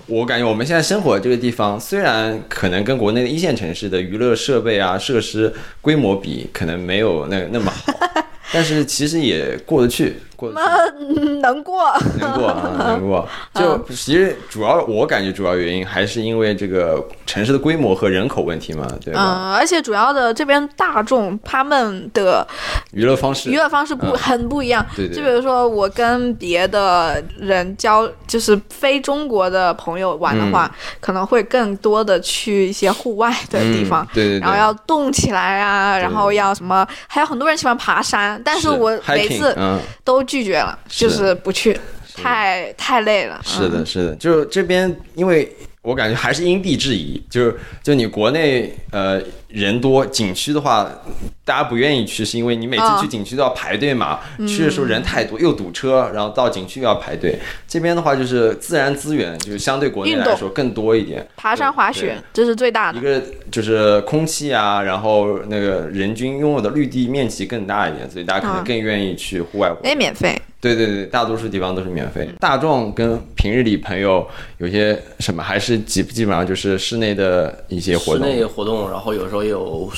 我感觉我们现在生活这个地方，虽然可能跟国内的一线城市的娱乐设备啊设施规模比，可能没有那那么好。但是其实也过得去，过
能过。
能过啊，能过。就其实主要我感觉主要原因还是因为这个城市的规模和人口问题嘛，对吧？
嗯，而且主要的这边大众他们的
娱乐方式
娱乐方式不、
嗯
很不一样。
对对
就比如说我跟别的人交，就是非中国的朋友玩的话，可能会更多的去一些户外的地方。
嗯对对对，
然后要动起来啊，然后要什么？还有很多人喜欢爬山，但是我每次
嗯，
都拒绝了，就是不去，太太累了。
是的，
嗯，
是的，就这边，因为我感觉还是因地制宜，就是就你国内呃人多，景区的话，大家不愿意去，是因为你每次
啊
去景区都要排队嘛，
嗯
去的时候人太多，又堵车，然后到景区又要排队。这边的话就是自然资源，就是相对国内来说更多一点。
爬山滑雪这是最大的。
一个就是空气啊，然后那个人均拥有的绿地面积更大一点，所以大家可能
啊
更愿意去户外活动。
哎，免费。
对对对，大多数地方都是免费。大众跟平日里朋友有些什么，还是基基本上就是室内的一些活动。
室内活动，然后有时候也有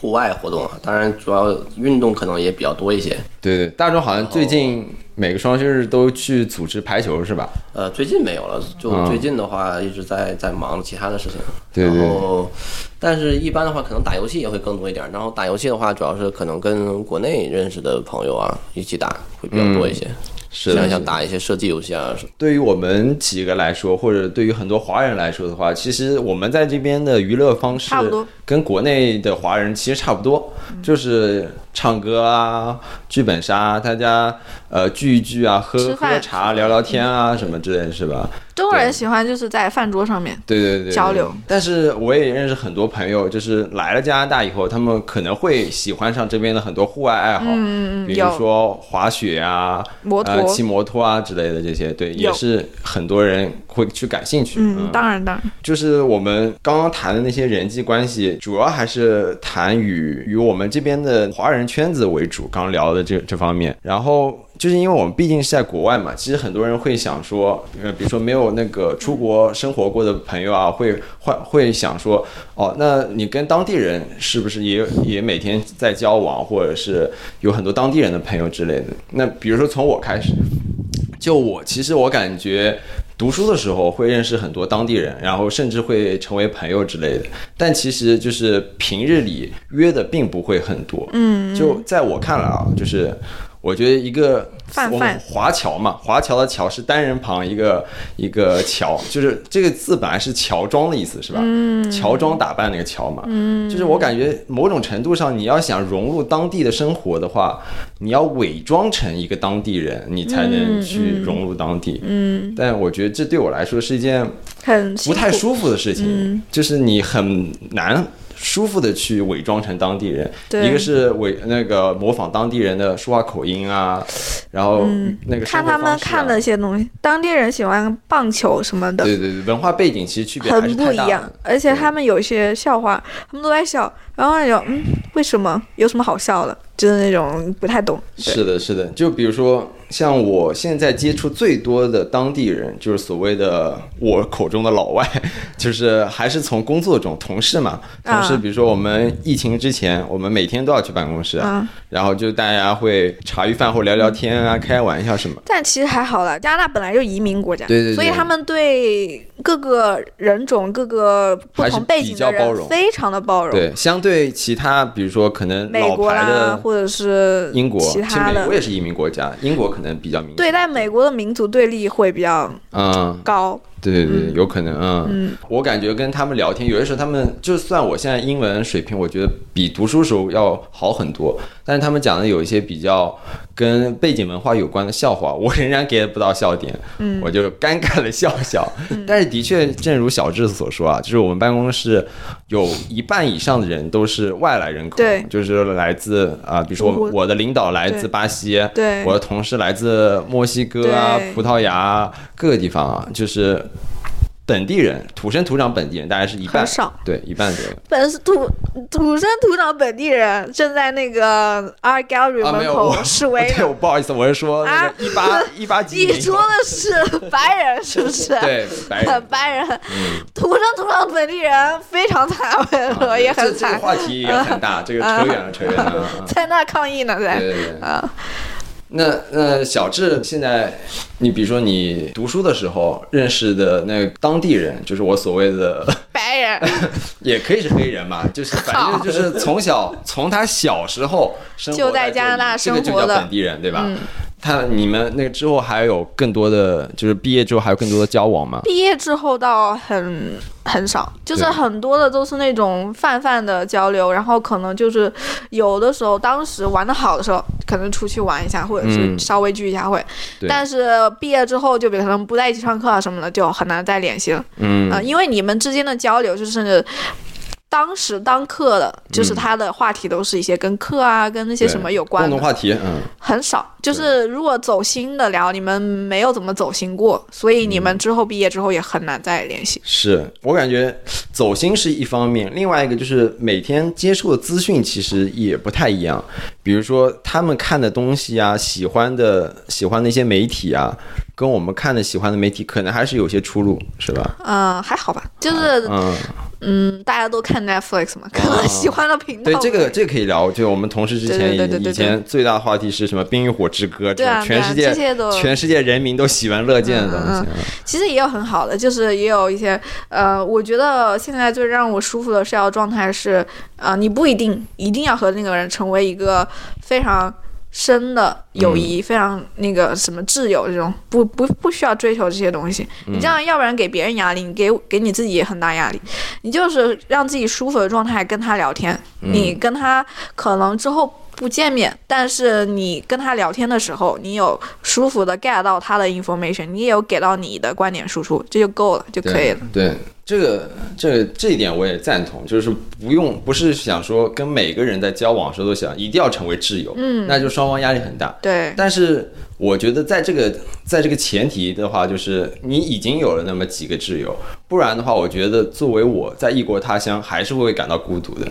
户外活动啊。当然，主要运动可能也比较多一些。
对对，大壮好像最近每个双休日都去组织排球是吧？
呃，最近没有了，就
嗯
最近的话一直在在忙其他的事情。
对对
然后，但是一般的话，可能打游戏也会更多一点。然后打游戏的话，主要是可能跟国内认识的朋友啊一起打会比较多一些。
是的，
像像打一些射击游戏啊什么。
对于我们几个来说，或者对于很多华人来说的话，其实我们在这边的娱乐方式
差不多
跟国内的华人其实差不多，就是唱歌啊、剧本杀，大家呃聚一聚啊，喝喝茶、聊聊天啊什么之类的，是吧？
中国人喜欢就是在饭桌上面。
对对对对
交流。
但是我也认识很多朋友，就是来了加拿大以后，他们可能会喜欢上这边的很多户外爱好，
嗯嗯嗯，
比如说滑雪啊、
摩托
呃、骑摩托啊之类的这些，对，也是很多人会去感兴趣。
嗯，当然当然，
就是我们刚刚谈的那些人际关系，主要还是谈与与我们这边的华人圈子为主，刚聊的这这方面。然后就是因为我们毕竟是在国外嘛，其实很多人会想说，呃，比如说没有那个出国生活过的朋友啊，会会会想说，哦，那你跟当地人是不是也也每天在交往，或者是有很多当地人的朋友之类的？那比如说从我开始，就我其实我感觉读书的时候会认识很多当地人，然后甚至会成为朋友之类的。但其实就是平日里约的并不会很多。嗯，就在我看来啊，就是我觉得一个我们华侨嘛，华侨的侨是单人旁一个一个侨，就是这个字本来是乔装的意思是吧？嗯，乔装打扮那个乔嘛。嗯，就是我感觉某种程度上，你要想融入当地的生活的话，你要伪装成一个当地人，你才能去融入当地。嗯，但我觉得这对我来说是一件
很。
不太舒服的事情，就是你很难。舒服的去伪装成当地人，
对。
一个是伪那个模仿当地人的说话口音啊，然后那个生
看他们看的一些东西，当地人喜欢棒球什么的，
对对对，文化背景其实区别
很不一样。而且他们有一些笑话，他们都在笑，然后那种嗯，为什么？有什么好笑的？就是那种不太懂。
是的，是的，就比如说像我现在接触最多的当地人，就是所谓的我口中的老外，就是还是从工作中同事嘛，同事，
啊
比如说我们疫情之前，我们每天都要去办公室，
啊
然后就大家会茶余饭后聊聊天啊，开玩笑什么。
但其实还好了，加拿大本来就移民国家，
对对对
所以他们对各个人种、各个不同背景
比较
的
包容
人非常的包容。
对，相对其他，比如说可能
美国啦，或者是
英国，
其他的
美国也是移民国家，英国可能比较明显。
对，但美国的民族对立会比较
嗯，
高。
对对对，有可能，嗯，我感觉跟他们聊天，有的时候他们就算我现在英文水平，我觉得比读书时候要好很多，但是他们讲的有一些比较跟背景文化有关的笑话，我仍然 get 不到笑点，嗯，我就尴尬的笑笑。但是的确，正如小智所说啊，就是我们办公室有一半以上的人都是外来人口，
对。
就是来自啊、比如说
我
我的领导来自巴西，
对。
我的同事来自墨西哥啊、葡萄牙啊各个地方啊，就是本地人，土生土长本地人，大概是一半
很少，
对，一半左右。
本是土土生土长本地人正在那个 Art Gallery 门口示威
对，我不好意思，我是说
啊
一八 一八几
你说的是白人是不是？
对白人。
白人，
嗯。
土生土长本地人非常惨，我跟你说也
啊这这个
很惨，
话题也很大，这个扯远了，扯远了。啊。
在那抗议呢，在。
对对对。
啊，
那那小智现在，你比如说你读书的时候认识的那个当地人，就是我所谓的，
白人，
也可以是黑人嘛，就是反正就是从小从他小时候生活
就在加拿大生活的
本地人，对吧？
嗯
他你们那个之后还有更多的，就是毕业之后还有更多的交往吗？
毕业之后倒很很少，就是很多的都是那种泛泛的交流，然后可能就是有的时候当时玩的好的时候，可能出去玩一下，或者是
嗯
稍微聚一下会。
对
但是毕业之后，就比如可能不在一起上课啊什么的，就很难再联系了。
嗯
啊、因为你们之间的交流就是。当时当课的，就是他的话题都是一些跟课啊、跟那些什么有关的
共同，话题，嗯，
很少。就是如果走心的聊，你们没有怎么走心过，所以你
嗯
们之后毕业之后也很难再联系。
是我感觉走心是一方面，另外一个就是每天接触的资讯其实也不太一样。比如说他们看的东西啊，喜欢的喜欢的一些媒体啊，跟我们看的喜欢的媒体可能还是有些出入，是吧？
嗯，还好吧，就是
嗯，
嗯，大家都看 Netflix 嘛，可能喜欢的频道
对，这个这个可以聊。就我们同事之前以以前最大的话题是什么《冰与火之歌》这
对啊
全世界、全世界人民都喜闻乐见的东西。
其实也有很好的，就是也有一些呃，我觉得现在最让我舒服的社交状态是，呃，你不一定一定要和那个人成为一个非常深的友谊，非常那个什么挚友这种，不不不需要追求这些东西。你这样要不然给别人压力，你给给你自己也很大压力。你就是让自己舒服的状态跟他聊天，你跟他可能之后。不见面，但是你跟他聊天的时候，你有舒服的 get 到他的 information，你也有给到你的观点输出，这就够了，就可以了。
对，这个这个这一点我也赞同，就是不用不是想说跟每个人在交往的时候都想一定要成为挚友，嗯，那就双方压力很大。
对，
但是我觉得在这个在这个前提的话，就是你已经有了那么几个挚友，不然的话，我觉得作为我在异国他乡，还是会感到孤独的。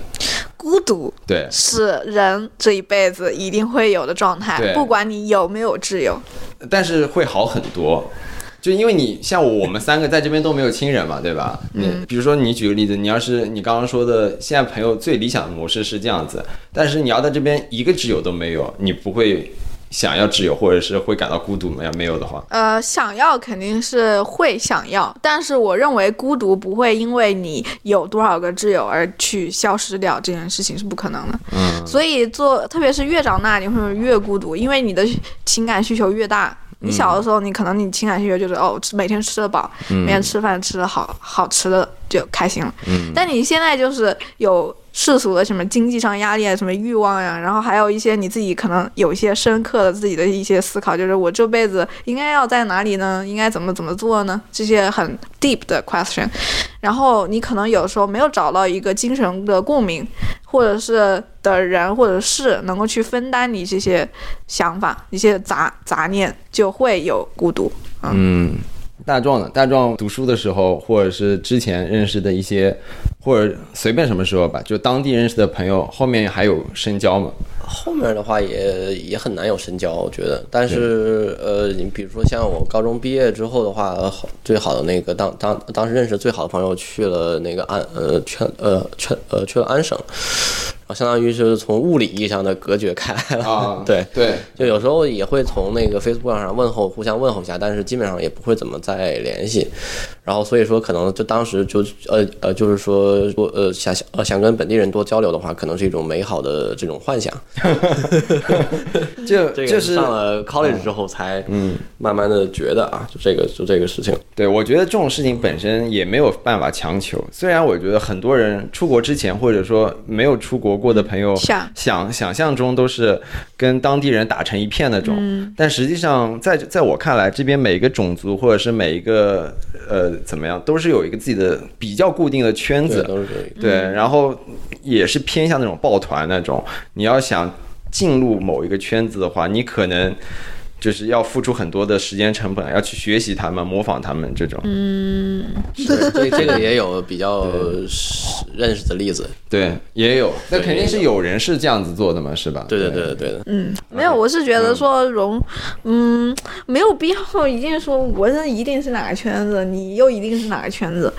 孤独
对，
是人这一辈子一定会有的状态，不管你有没有挚友。
但是会好很多。就因为你像我，我们三个在这边都没有亲人嘛，对吧？你比如说你举个例子，你要是你刚刚说的，现在朋友最理想的模式是这样子，但是你要在这边一个挚友都没有，你不会想要挚友，或者是会感到孤独吗？要没有的话，
呃，想要肯定是会想要，但是我认为孤独不会因为你有多少个挚友而去消失掉，这件事情是不可能的。
嗯，
所以做，特别是越长大，你会越孤独，因为你的情感需求越大。你小的时候，你可能你情感需求就是哦，吃每天吃得饱，每天吃饭吃得好好吃的就开心了。
嗯
但你现在就是有世俗的什么经济上压力啊，什么欲望呀、然后还有一些你自己可能有一些深刻的自己的一些思考，就是我这辈子应该要在哪里呢？应该怎么怎么做呢？这些很 deep 的 question。然后你可能有时候没有找到一个精神的共鸣，或者是的人或者事能够去分担你这些想法、一些杂杂念，就会有孤独。
嗯，大壮呢？大壮读书的时候，或者是之前认识的一些，或者随便什么时候吧，就当地认识的朋友，后面还有深交吗？
后面的话也也很难有深交，我觉得。但是呃，你比如说像我高中毕业之后的话，好最好的那个当当当时认识最好的朋友去了那个安呃全呃全呃去了安省，相当于是从物理意义上的隔绝开来了。
啊
对，
对，
就有时候也会从那个 Facebook 上问候，互相问候一下，但是基本上也不会怎么再联系。然后所以说，可能就当时就呃呃，就是说我呃想想呃想跟本地人多交流的话，可能是一种美好的这种幻想。
就
这个
就是
上了 college 之后才嗯慢慢的觉得啊，就这个就这个事情。
对，我觉得这种事情本身也没有办法强求。虽然我觉得很多人出国之前，或者说没有出国过的朋友，
想
想想象中都是跟当地人打成一片那种，但实际上在在我看来，这边每一个种族或者是每一个呃怎么样，都是有一个自己的比较固定的圈，子。对，然后也是偏向那种抱团那种。你要想进入某一个圈子的话，你可能就是要付出很多的时间成本，要去学习他们、模仿他们这种。
嗯
是这这个也有比较认识的例子。
对，也有，那肯定是有人是这样子做的嘛，是吧？
对对对对的。
嗯，没有，我是觉得说融，嗯，没有必要一定说我是一定是哪个圈子，你又一定是哪个圈子。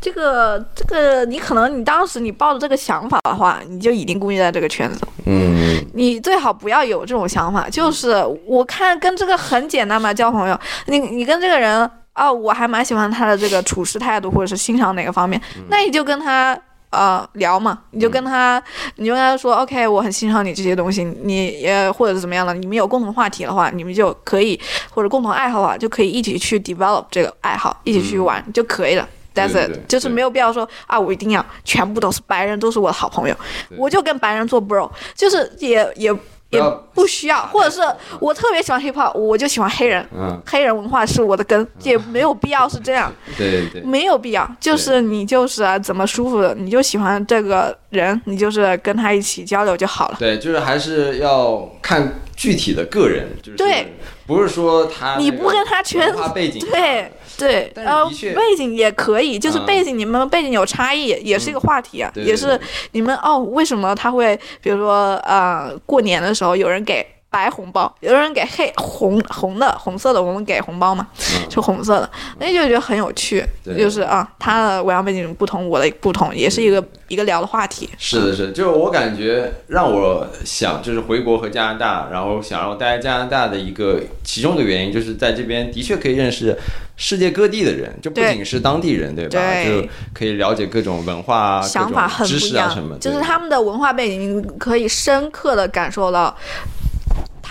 这个这个，你可能你当时你抱着这个想法的话，你就一定固定在这个圈子。
嗯，
你最好不要有这种想法，就是我看跟这个很简单嘛，交朋友，你你跟这个人哦，我还蛮喜欢他的这个处事态度，或者是欣赏哪个方面，那你就跟他。呃，聊嘛，你就跟他，你就跟他说，OK，我很欣赏你这些东西，你也或者是怎么样的，你们有共同话题的话，你们就可以或者共同爱好的话，就可以一起去 develop 这个爱好，一起去玩、就可以了。That's it，就是没有必要说啊，我一定要全部都是白人，都是我的好朋友，我就跟白人做 bro，就是也也也不需要，或者是我特别喜欢 hip hop，我就喜欢黑人，
嗯，
黑人文化是我的根，也没有必要是这样，
对对对，
没有必要，就是你就是啊怎么舒服的，你就喜欢这个人，你就是跟他一起交流就好了。
对，就是还是要看具体的个人，就是
对，
不是说他
你不跟他圈
子背景
对对，
但是
呃，背景也可以，就是
嗯。
背景，你们背景有差异，也是一个话题啊，也是你们哦，为什么他会，比如说呃，过年的时候有人给白红包，有的人给黑红红的红色的，我们给红包嘛，
嗯
是红色的，那就觉得很有趣，
对
就是啊，他的文化背景不同，我的不同，也是一个一个聊的话题。
是的，是的，就是我感觉让我想就是回国和加拿大，然后想让我待在加拿大的一个其中的原因，就是在这边的确可以认识世界各地的人，就不仅是当地人，对吧？
对
就可以了解各种文化啊、
想法
知
不一样，
识啊什么，
就是他们的文化背景，可以深刻的感受到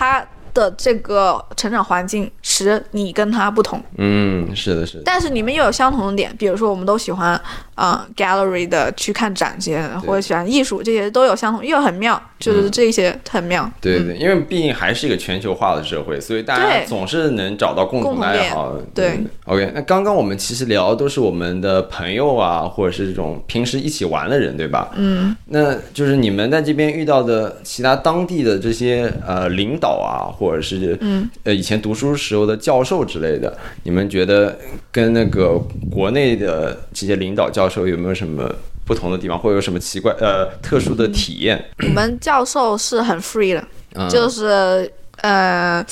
他的这个成长环境使你跟他不同，
嗯，是的，是的，
但是你们又有相同的点，比如说我们都喜欢啊、呃 gallery 的去看展些，或者喜欢艺术，这些都有相同，又很妙，就是这些很妙。
对对，因为毕竟还是一个全球化的社会，所以大家总是能找到共同的爱好。
对
，OK，那刚刚我们其实聊的都是我们的朋友啊，或者是这种平时一起玩的人，对吧？
嗯，
那就是你们在这边遇到的其他当地的这些呃领导啊，或者是
嗯
呃以前读书时候的教授之类的，你们觉得跟那个国内的这些领导教授有没有什么不同的地方，或者有什么奇怪呃特殊的体验？
我们教授是很 free 的，
嗯
就是呃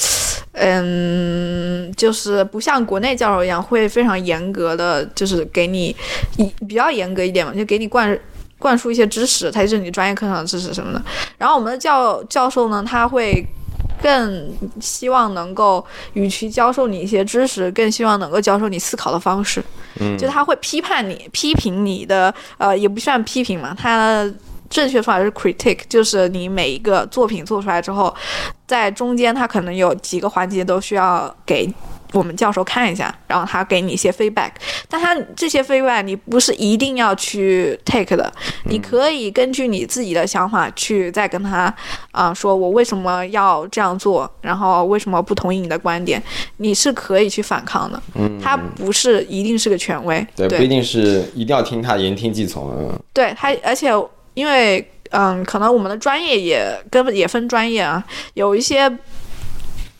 嗯，就是不像国内教授一样会非常严格的，就是给你一比较严格一点嘛，就给你灌。灌输一些知识，才是你专业课上的知识什么的。然后我们的教教授呢，他会更希望能够，与其教授你一些知识，更希望能够教授你思考的方式。
嗯
就他会批判你，批评你的，呃，也不算批评嘛，他正确说法是 critique，就是你每一个作品做出来之后，在中间他可能有几个环节都需要给。我们教授看一下，然后他给你一些 feedback，但他这些 feedback 你不是一定要去 take 的，你可以根据你自己的想法去再跟他啊、说我为什么要这样做，然后为什么不同意你的观点，你是可以去反抗的。
嗯，
他不是一定是个权威，
对，不一定是一定要听他言听计从。嗯
对他，而且因为嗯，可能我们的专业也跟也分专业啊，有一些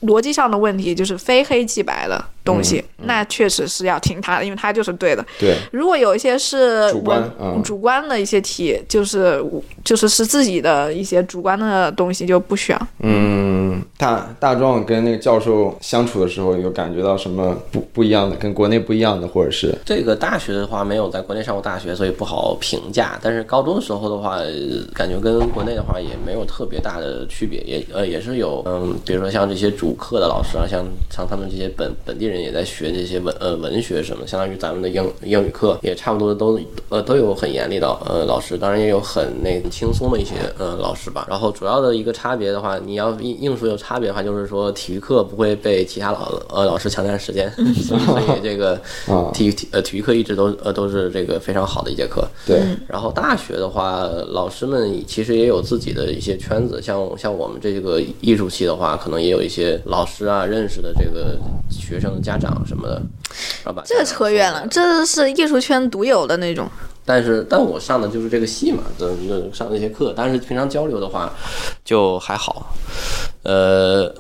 逻辑上的问题，就是非黑即白的。东西，那确实是要听他的，因为他就是对的。
对，
如果有一些是
主观嗯
主观的一些题，就是就是是自己的一些主观的东西，就不需要。
嗯，大大壮跟那个教授相处的时候，有感觉到什么不不一样的，跟国内不一样的，或者是
这个大学的话，没有在国内上过大学，所以不好评价。但是高中的时候的话，呃感觉跟国内的话也没有特别大的区别，也呃也是有，嗯，比如说像这些主课的老师啊，像像他们这些本本地人也在学这些文呃文学什么，相当于咱们的英英语课也差不多都呃都有很严厉的呃老师，当然也有很那个轻松的一些呃老师吧。然后主要的一个差别的话，你要硬硬说有差别的话，就是说体育课不会被其他老呃老师抢占时间，所以所以这个
啊
体育体呃体育课一直都呃都是这个非常好的一节课。
对，
然后大学的话，老师们其实也有自己的一些圈子，像像我们这个艺术系的话，可能也有一些老师啊认识的这个学生的家长什么的，然后把
这扯远了，这是艺术圈独有的那种。
但是，但我上的就是这个系嘛，这这上那些课，但是平常交流的话就还好。呃，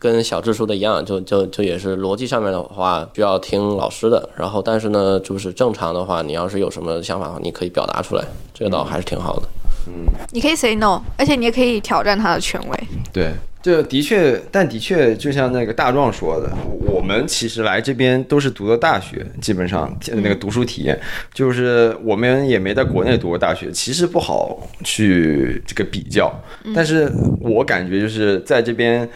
跟小智说的一样，就就就也是逻辑上面的话需要听老师的，然后但是呢，就是正常的话，你要是有什么想法的话，你可以表达出来，这个倒还是挺好的。
嗯你可以 say no，而且你也可以挑战他的权威。
对，这的确，但的确，就像那个大壮说的，我们其实来这边都是读的大学，基本上那个读书体验，就是我们也没在国内读过大学，其实不好去这个比较。但是我感觉就是在这边。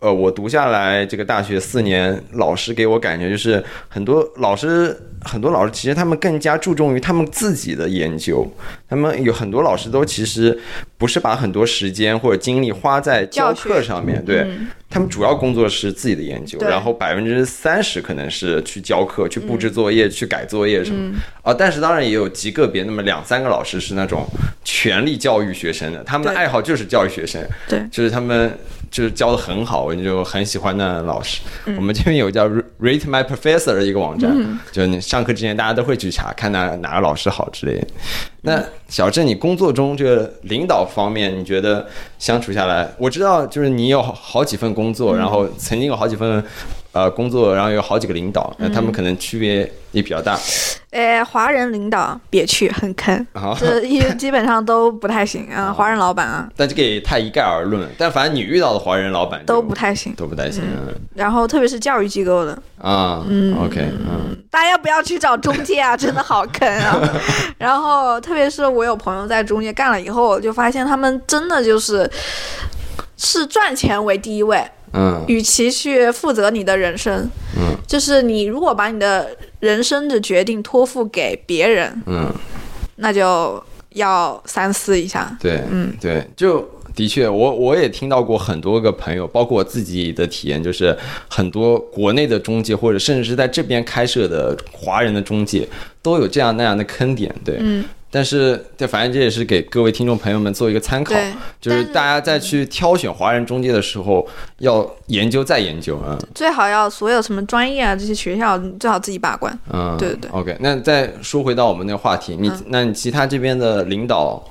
呃，我读下来这个大学四年，老师给我感觉就是很多老师，很多老师其实他们更加注重于他们自己的研究，他们有很多老师都其实不是把很多时间或者精力花在教课上面，对他们主要工作是自己的研究，然后百分之三十可能是去教课、去布置作业、去改作业什么啊。但是当然也有极个别那么两三个老师是那种全力教育学生的，他们的爱好就是教育学生，
对
就是他们就是教的很好，我就很喜欢那老师。我们这边有叫 Rate My Professor 的一个网站，就是你上课之前大家都会去查，看哪哪个老师好之类的。那小郑，你工作中这个领导方面，你觉得相处下来，我知道就是你有好好几份工作，然后曾经有好几份呃工作，然后有好几个领导，那他们可能区别也比较大。
呃，华人领导别去，很坑，
啊
这一 基本上都不太行啊。华人老板啊
但这个也太一概而论了。但反正你遇到的华人老板
都不太行，
都不太行。
然后特别是教育机构的，
啊嗯，o k 嗯
大家不要去找中介啊，真的好坑啊。然后特别是我有朋友在中介干了以后，我就发现他们真的就是是赚钱为第一位，
嗯
与其去负责你的人生，
嗯，
就是你如果把你的人生的决定托付给别人，
嗯，
那就要三思一下。
对，嗯，对，就的确，我我也听到过很多个朋友，包括我自己的体验，就是很多国内的中介，或者甚至是在这边开设的华人的中介，都有这样那样的坑点，对，
嗯。
但是，对，反正这也是给各位听众朋友们做一个参考，就是大家在去挑选华人中介的时候，要研究再研究啊，
最好要所有什么专业啊这些学校，最好自己把关。
嗯，
对对对
OK，那再说回到我们那个话题，你、
嗯
那你其他这边的领导，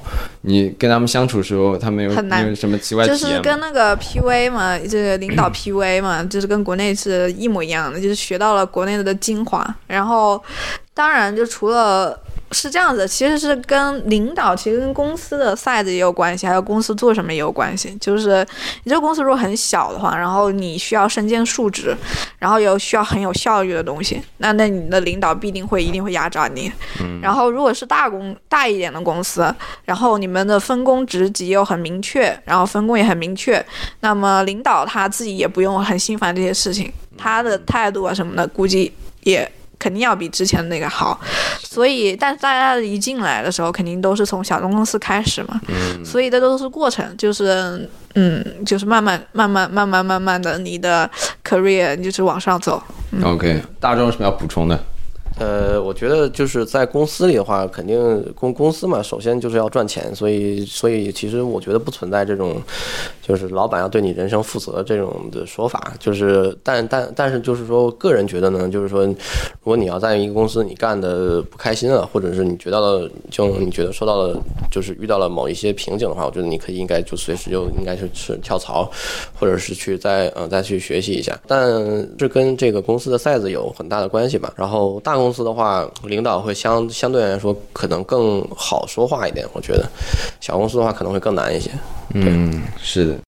你跟他们相处的时候，他们有什么奇怪
就是？跟那个 PV 嘛，这个领导 PV 嘛，就是跟国内是一模一样的，就是学到了国内的精华。然后，当然就除了是这样子，其实是跟领导，其实跟公司的 size 也有关系，还有公司做什么也有关系。就是你这个公司如果很小的话，然后你需要身兼数职，然后又需要很有效率的东西，那那你的领导必定会一定会压榨你。然后如果是大公大一点的公司，然后你们的分工职级又很明确，然后分工也很明确，那么领导他自己也不用很心烦这些事情，他的态度啊什么的，估计也肯定要比之前那个好，所以，但是大家一进来的时候，肯定都是从小众公司开始嘛，所以这都是过程，就是，嗯，就是慢慢、慢慢、慢慢、慢慢的，你的 career 就是往上走。
OK，大众有什么要补充的？
呃，我觉得就是在公司里的话，肯定公公司嘛，首先就是要赚钱，所以所以其实我觉得不存在这种，就是老板要对你人生负责这种的说法。就是但但但是就是说，个人觉得呢，就是说，如果你要在一个公司你干的不开心了，或者是你觉得就你觉得受到了就是遇到了某一些瓶颈的话，我觉得你可以应该就随时就应该是是跳槽，或者是去再呃再去学习一下。但这跟这个公司的 size 有很大的关系吧。然后大公公司的话，领导会相相对来说可能更好说话一点，我觉得。小公司的话可能会更难一些。
嗯，是的，